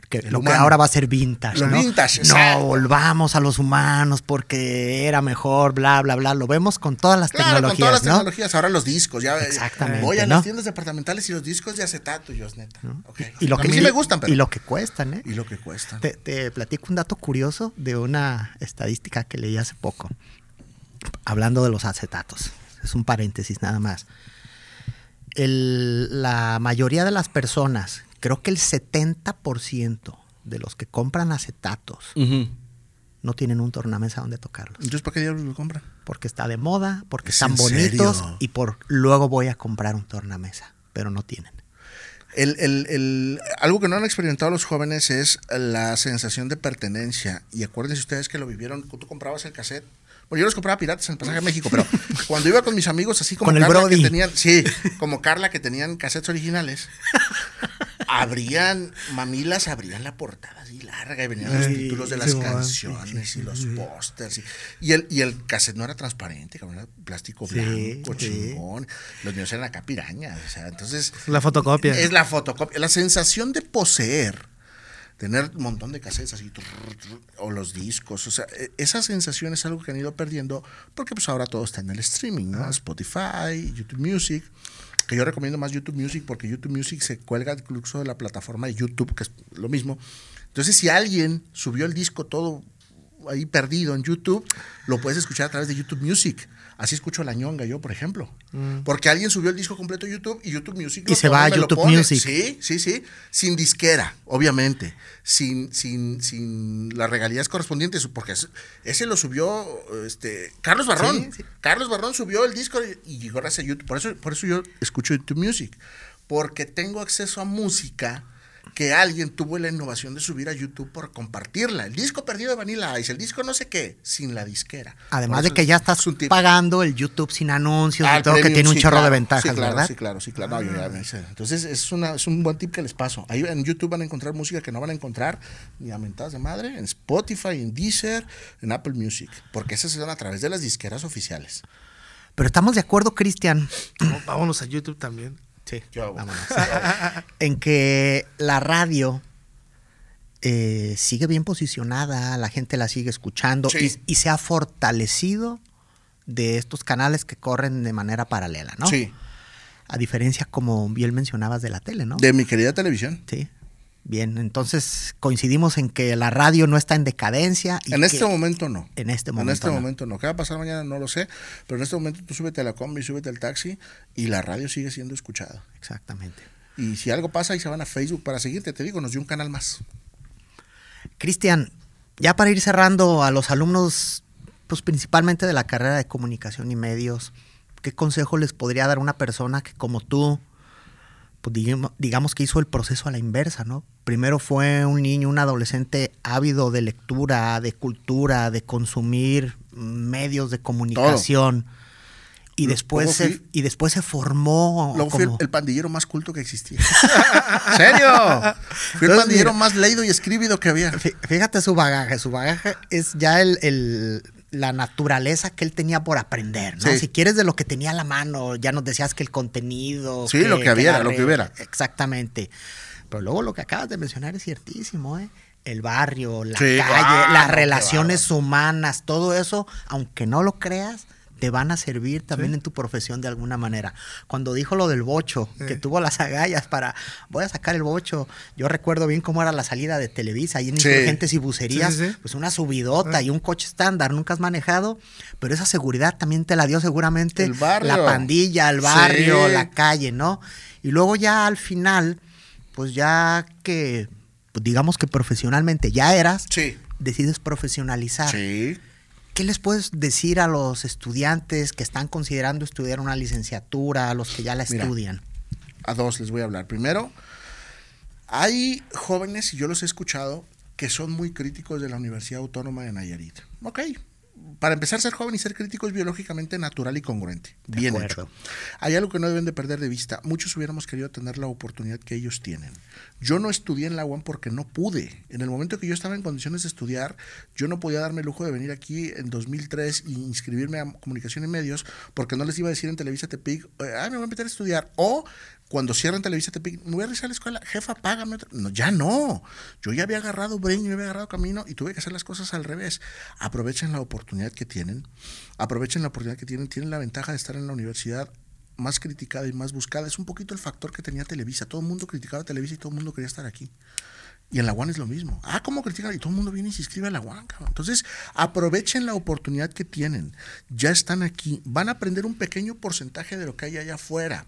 que lo que ahora va a ser vintage. ¿no? vintage, No, volvamos a los humanos porque era mejor, bla, bla, bla. Lo vemos con todas las claro, tecnologías. Con todas las ¿no? tecnologías, ahora los discos. Ya, Exactamente. Voy a ¿no? las tiendas departamentales y los discos de acetato, yo, neta. Okay. Y, lo a que mí sí me gustan, pero. Y lo que cuestan, ¿eh? Y lo que cuestan. Te, te platico un dato curioso de una estadística que leí hace poco. Hablando de los acetatos. Es un paréntesis nada más. El, la mayoría de las personas, creo que el 70% de los que compran acetatos uh -huh. no tienen un tornamesa donde tocarlos. Entonces, ¿para qué diablos lo compran? Porque está de moda, porque están bonitos serio? y por luego voy a comprar un tornamesa, pero no tienen. El, el, el, algo que no han experimentado los jóvenes es la sensación de pertenencia. Y acuérdense ustedes que lo vivieron. Tú comprabas el cassette. Bueno, yo los compraba piratas en el pasaje a México, pero cuando iba con mis amigos, así como con Carla, el que tenían, sí, como Carla, que tenían cassettes originales, abrían, mamilas abrían la portada así larga y venían los títulos de las canciones y los pósters. Y, y, el, y el cassette no era transparente, era plástico blanco, chingón. Los míos eran acá pirañas, o sea, entonces... La fotocopia. Es la fotocopia. La sensación de poseer, tener un montón de cassettes así, trrr, trrr, o los discos, o sea, e- esa sensación es algo que han ido perdiendo porque pues ahora todo está en el streaming, ¿no? Spotify, YouTube Music, que yo recomiendo más YouTube Music porque YouTube Music se cuelga incluso de la plataforma de YouTube, que es lo mismo. Entonces, si alguien subió el disco todo ahí perdido en YouTube, lo puedes escuchar a través de YouTube Music. Así escucho la ñonga yo, por ejemplo. Porque alguien subió el disco completo a YouTube y YouTube Music Mm. Y se va a lo YouTube. Music. Sí, sí, sí. Sin disquera, obviamente. Sin, sin, sin las regalías correspondientes. Porque es- ese lo subió este, Carlos Barrón. Sí, sí. Carlos Barrón subió el disco y, y llegó gracias a YouTube. Por eso, por eso yo escucho YouTube Music. Porque tengo acceso a música que alguien tuvo la innovación de subir a YouTube por compartirla. El disco perdido de Vanilla Ice, el disco no sé qué, sin la disquera. Además de que ya es- estás pagando el YouTube sin anuncios Ah, y el todo, que tiene un sí, chorro de ventajas, sí, claro, ¿verdad? Sí, claro, sí, claro. No, yo ya me sé. Entonces, es, una, es un buen tip que les paso. Ahí en YouTube van a encontrar música que no van a encontrar ni a mentadas de madre, en Spotify, en Deezer, en Apple Music, porque esas se dan a través de las disqueras oficiales. Pero estamos de acuerdo, Cristian, No, vámonos a YouTube también. Sí, Yo- vámonos. en que la radio eh, sigue bien posicionada, la gente la sigue escuchando Sí. y, y se ha fortalecido de estos canales que corren de manera paralela, ¿no? Sí, A diferencia, como bien mencionabas, de la tele, ¿no? de mi querida televisión. Sí. Bien, entonces coincidimos en que la radio no está en decadencia. en este momento no. En este momento. En este momento no. ¿Qué va a pasar mañana? No lo sé. Pero en este momento tú súbete a la combi, súbete al taxi y la radio sigue siendo escuchada. Exactamente. Y si algo pasa, ahí se van a Facebook para seguirte. Te digo, nos dio un canal más. Cristian, ya para ir cerrando a los alumnos, pues principalmente de la carrera de comunicación y medios, ¿qué consejo les podría dar una persona que como tú pues, digamos, que hizo el proceso a la inversa, ¿no? Primero fue un niño, un adolescente ávido de lectura, de cultura, de consumir medios de comunicación. Y después, se, y después se formó. Luego fui el, pandillero más culto que existía. ¿Serio? Fui el pandillero más leído y escribido que había. Fíjate su bagaje. Su bagaje es ya el la naturaleza que él tenía por aprender, ¿no? Si quieres de lo que tenía a la mano, ya nos decías que el contenido. Sí, lo que había, lo que hubiera. Exactamente. Pero luego lo que acabas de mencionar es ciertísimo, ¿eh? El barrio, la calle, las relaciones humanas, todo eso, aunque no lo creas, te van a servir también en tu profesión de alguna manera. Cuando dijo lo del bocho, que tuvo las agallas para, voy a sacar el bocho, yo recuerdo bien cómo era la salida de Televisa, ahí en Insurgentes y Bucerías, pues una subidota y un coche estándar, nunca has manejado, pero esa seguridad también te la dio seguramente la pandilla, el barrio, la calle, ¿no? Y luego ya al final, pues ya que, pues digamos que profesionalmente ya eras, decides profesionalizar. Sí ¿Qué les puedes decir a los estudiantes que están considerando estudiar una licenciatura, a los que ya la estudian? A dos les voy a hablar. Primero, hay jóvenes, y yo los he escuchado, que son muy críticos de la Universidad Autónoma de Nayarit. Ok, para empezar, ser joven y ser crítico es biológicamente natural y congruente. Bien hecho. Hay algo que no deben de perder de vista. Muchos hubiéramos querido tener la oportunidad que ellos tienen. Yo no estudié en la UAM porque no pude. En el momento que yo estaba en condiciones de estudiar, yo no podía darme el lujo de venir aquí en 2003 e inscribirme a comunicación y medios porque no les iba a decir en Televisa Tepic, ah, me voy a meter a estudiar. O cuando cierran Televisa te me voy a regresar a la escuela, jefa, págame. No, ya no. Yo ya había agarrado breño, ya había agarrado camino y tuve que hacer las cosas al revés. Aprovechen la oportunidad que tienen, aprovechen la oportunidad que tienen, tienen la ventaja de estar en la universidad más criticada y más buscada. Es un poquito el factor que tenía Televisa. Todo el mundo criticaba Televisa y todo el mundo quería estar aquí. Y en la UAN es lo mismo. Ah, ¿cómo critican? Y todo el mundo viene y se inscribe a la UAN. Entonces, aprovechen la oportunidad que tienen. Ya están aquí. Van a aprender un pequeño porcentaje de lo que hay allá afuera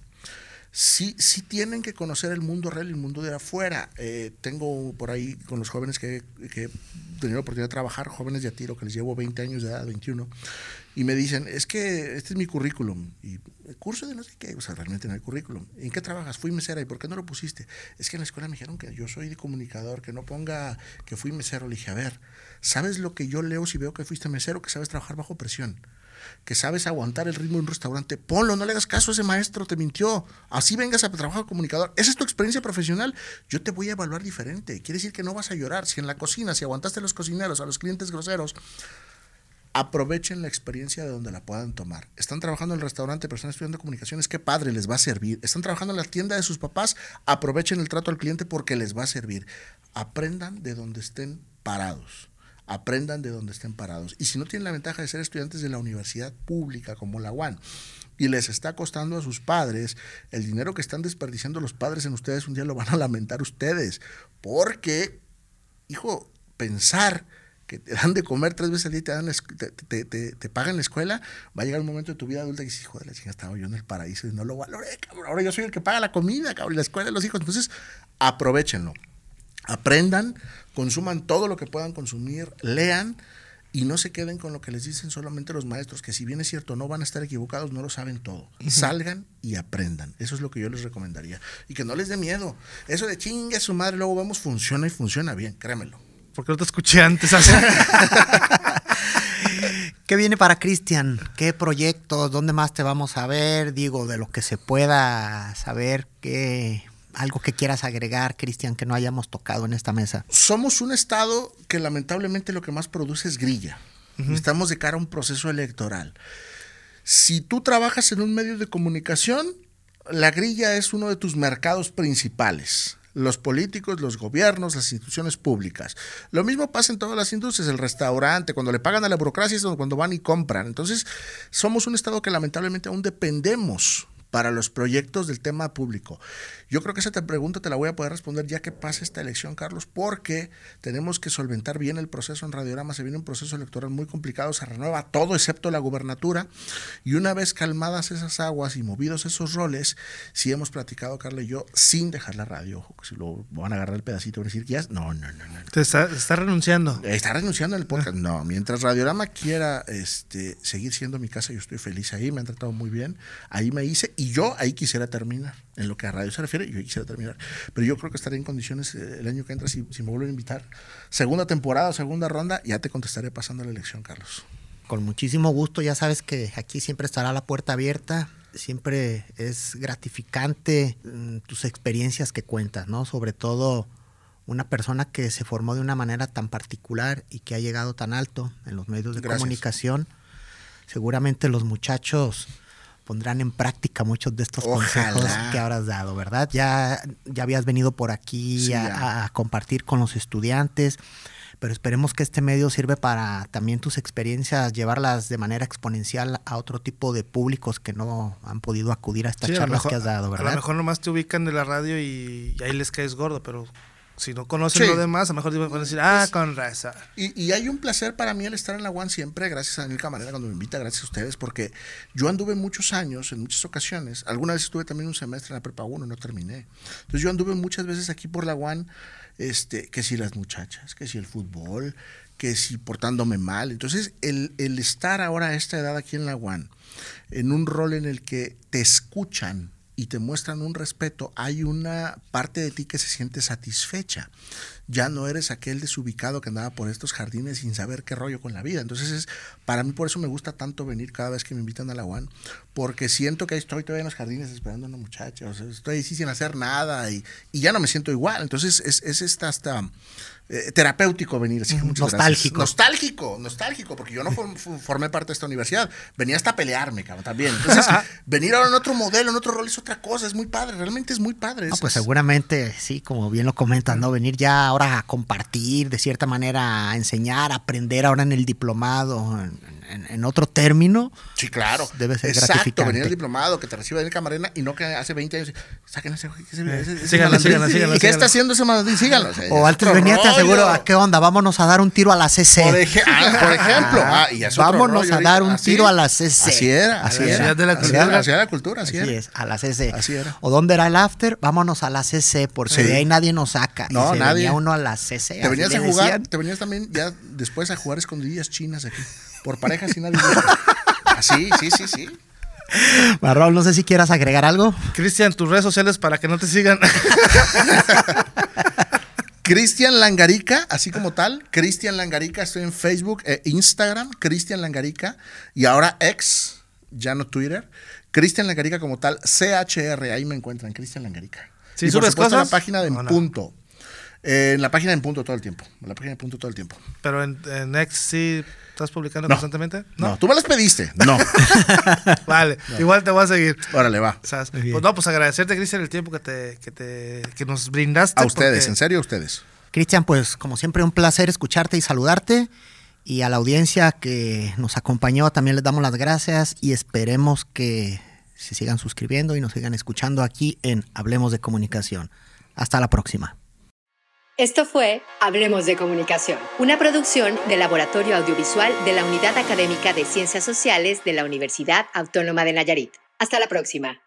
sí, sí tienen que conocer el mundo real y el mundo de afuera. Eh, tengo por ahí con los jóvenes que, que, he tenido la oportunidad de trabajar, jóvenes de a tiro, que les llevo 20 años de edad, 21, y me dicen, es que este es mi currículum, y el curso de no sé qué, o sea, realmente no hay currículum. ¿En qué trabajas? Fui mesera, ¿y por qué no lo pusiste? Es que en la escuela me dijeron que yo soy de comunicador, que no ponga que fui mesero. Le a ver, ¿sabes lo que yo leo si veo que fuiste mesero? Que sabes trabajar bajo presión que sabes aguantar el ritmo de un restaurante, ponlo, no le hagas caso a ese maestro, te mintió. Así vengas a trabajar comunicador. Esa es tu experiencia profesional. Yo te voy a evaluar diferente. Quiere decir que no vas a llorar. Si en la cocina, si aguantaste a los cocineros, a los clientes groseros, aprovechen la experiencia de donde la puedan tomar. Están trabajando en el restaurante, pero están estudiando comunicaciones, qué padre, les va a servir. Están trabajando en la tienda de sus papás, aprovechen el trato al cliente porque les va a servir. Aprendan de donde estén parados aprendan de donde estén parados. Y si no tienen la ventaja de ser estudiantes de la universidad pública como la UAN, y les está costando a sus padres, el dinero que están desperdiciando los padres en ustedes un día lo van a lamentar ustedes. Porque, hijo, pensar que te dan de comer tres veces al día y te, dan te, te, te, pagan la escuela, va a llegar un momento de tu vida adulta y dices, hijo de la chica, estaba yo en el paraíso y no lo valoré, cabrón. Ahora yo soy el que paga la comida, cabrón, la escuela de los hijos. Entonces, aprovechenlo. Aprendan, consuman todo lo que puedan consumir, lean y no se queden con lo que les dicen solamente los maestros, que si bien es cierto no van a estar equivocados, no lo saben todo. Salgan y aprendan. Eso es lo que yo les recomendaría. Y que no les dé miedo. Eso de chingue a su madre, luego vemos, funciona y funciona bien, créemelo. Porque no te escuché antes. ¿Qué viene para Cristian? ¿Qué proyectos? ¿Dónde más te vamos a ver? Digo, de lo que se pueda saber, ¿qué, algo que quieras agregar, Cristian, que no hayamos tocado en esta mesa. Somos un estado que lamentablemente lo que más produce es grilla. Estamos de cara a un proceso electoral. Si tú trabajas en un medio de comunicación, la grilla es uno de tus mercados principales. Los políticos, los gobiernos, las instituciones públicas. Lo mismo pasa en todas las industrias, el restaurante, cuando le pagan a la burocracia es cuando van y compran. Entonces, somos un Estado que lamentablemente aún dependemos para los proyectos del tema público. Yo creo que esa te pregunta te la voy a poder responder ya que pase esta elección, Carlos, porque tenemos que solventar bien el proceso en Radiorama. Se viene un proceso electoral muy complicado, se renueva todo excepto la gubernatura. Y una vez calmadas esas aguas y movidos esos roles, si hemos platicado, Carlos y yo, sin dejar la radio. Ojo, si lo van a agarrar el pedacito y decir que ya. No, no, no. no. Te está, está renunciando. Está renunciando al podcast. No, mientras Radiorama quiera este, seguir siendo mi casa, yo estoy feliz ahí, me han tratado muy bien. Ahí me hice y yo ahí quisiera terminar. En lo que a radio se refiere, yo quisiera terminar. Pero yo creo que estaré en condiciones eh, el año que entra si, si me vuelven a invitar. Segunda temporada, segunda ronda, ya te contestaré pasando la elección, Carlos. Con muchísimo gusto, ya sabes que aquí siempre estará la puerta abierta. Siempre es gratificante mm, tus experiencias que cuentas, ¿no? Sobre todo una persona que se formó de una manera tan particular y que ha llegado tan alto en los medios de Gracias. comunicación. Seguramente los muchachos pondrán en práctica muchos de estos Ojalá. consejos que habrás dado, ¿verdad? Ya, ya habías venido por aquí Sí, a, a compartir con los estudiantes, pero esperemos que este medio sirve para también tus experiencias, llevarlas de manera exponencial a otro tipo de públicos que no han podido acudir a estas Sí, a charlas mejor- que has dado, A ¿verdad? lo mejor nomás te ubican de la radio y, y ahí les caes gordo, pero si no conocen Sí. lo demás, a lo mejor van a decir, ah, con raza. Y, y hay un placer para mí el estar en la UAN siempre, gracias a Daniel Camarena cuando me invita, gracias a ustedes, porque yo anduve muchos años, en muchas ocasiones, alguna vez estuve también un semestre en la prepa 1, no terminé. Entonces yo anduve muchas veces aquí por la UAN, este, que si las muchachas, que si el fútbol, que si portándome mal. Entonces el, el estar ahora a esta edad aquí en la UAN, en un rol en el que te escuchan y te muestran un respeto, hay una parte de ti que se siente satisfecha. Ya no eres aquel desubicado que andaba por estos jardines sin saber qué rollo con la vida. Entonces, es, para mí por eso me gusta tanto venir cada vez que me invitan a la UAN, porque siento que estoy todavía en los jardines esperando a una muchacha, o sea, estoy ahí sí sin hacer nada y, ya no me siento igual. Entonces, es, es esta eh, terapéutico venir. Así que muchas gracias. Nostálgico. Nostálgico, nostálgico, porque yo no form- formé parte de esta universidad. Venía hasta a pelearme, cabrón, también. Entonces, venir ahora en otro modelo, en otro rol, es otra cosa, es muy padre, realmente es muy padre. No, es- pues es- seguramente, sí, como bien lo comentas, ¿no? Venir ya ahora a compartir, de cierta manera a enseñar, a aprender ahora en el diplomado, en, en- en otro término. Sí, claro. Debe ser Exacto, gratificante. venir al diplomado, que te reciba Daniel Camarena y no que hace 20 años, saquen ese, ese, ese, ese síganlo, síganlo, síganlo, ¿Y qué está haciendo ese malandrín? Síganlo. sea, O es antes venía, rollo. ¿a qué onda? Vámonos a dar un tiro a la CC. Por, ej- ah, por ejemplo. Ah, y es otro Vámonos rollo a dar un tiro a la CC. Así era, Así era. Ciudad de la Así Cultura. era, la ciudad de la cultura, así, Así era. es, a la CC. Así era. ¿O dónde era el after? Vámonos a la CC, porque Sí. de ahí nadie nos saca. Y No, se nadie. venía uno a la CC. Te venías a jugar, decían. te venías también ya después a jugar escondidillas chinas aquí. Por parejas y nadie. Así, sí, sí, sí. Raúl, no sé si quieras agregar algo. Cristian, tus redes sociales para que no te sigan. Cristian Langarica, así como tal. Cristian Langarica, estoy en Facebook e Instagram. Cristian Langarica. Y ahora ex, ya no Twitter. Cristian Langarica como tal. CHR, ahí me encuentran. Cristian Langarica. ¿Sí y por subes supuesto en cosas? la página de En. Punto. Eh, en la página de En Punto todo el tiempo. En la página de En Punto todo el tiempo. Pero en, en X sí estás publicando No. constantemente. No, tú me las pediste. No. Vale, igual te voy a seguir. Órale, va. Pues no, pues agradecerte, Cristian, el tiempo que te, que te que nos brindaste. A ustedes, porque- en serio, a ustedes. Cristian, pues como siempre un placer escucharte y saludarte. Y a la audiencia que nos acompañó también les damos las gracias y esperemos que se sigan suscribiendo y nos sigan escuchando aquí en Hablemos de Comunicación. Hasta la próxima. Esto fue Hablemos de Comunicación, una producción del Laboratorio Audiovisual de la Unidad Académica de Ciencias Sociales de la Universidad Autónoma de Nayarit. Hasta la próxima.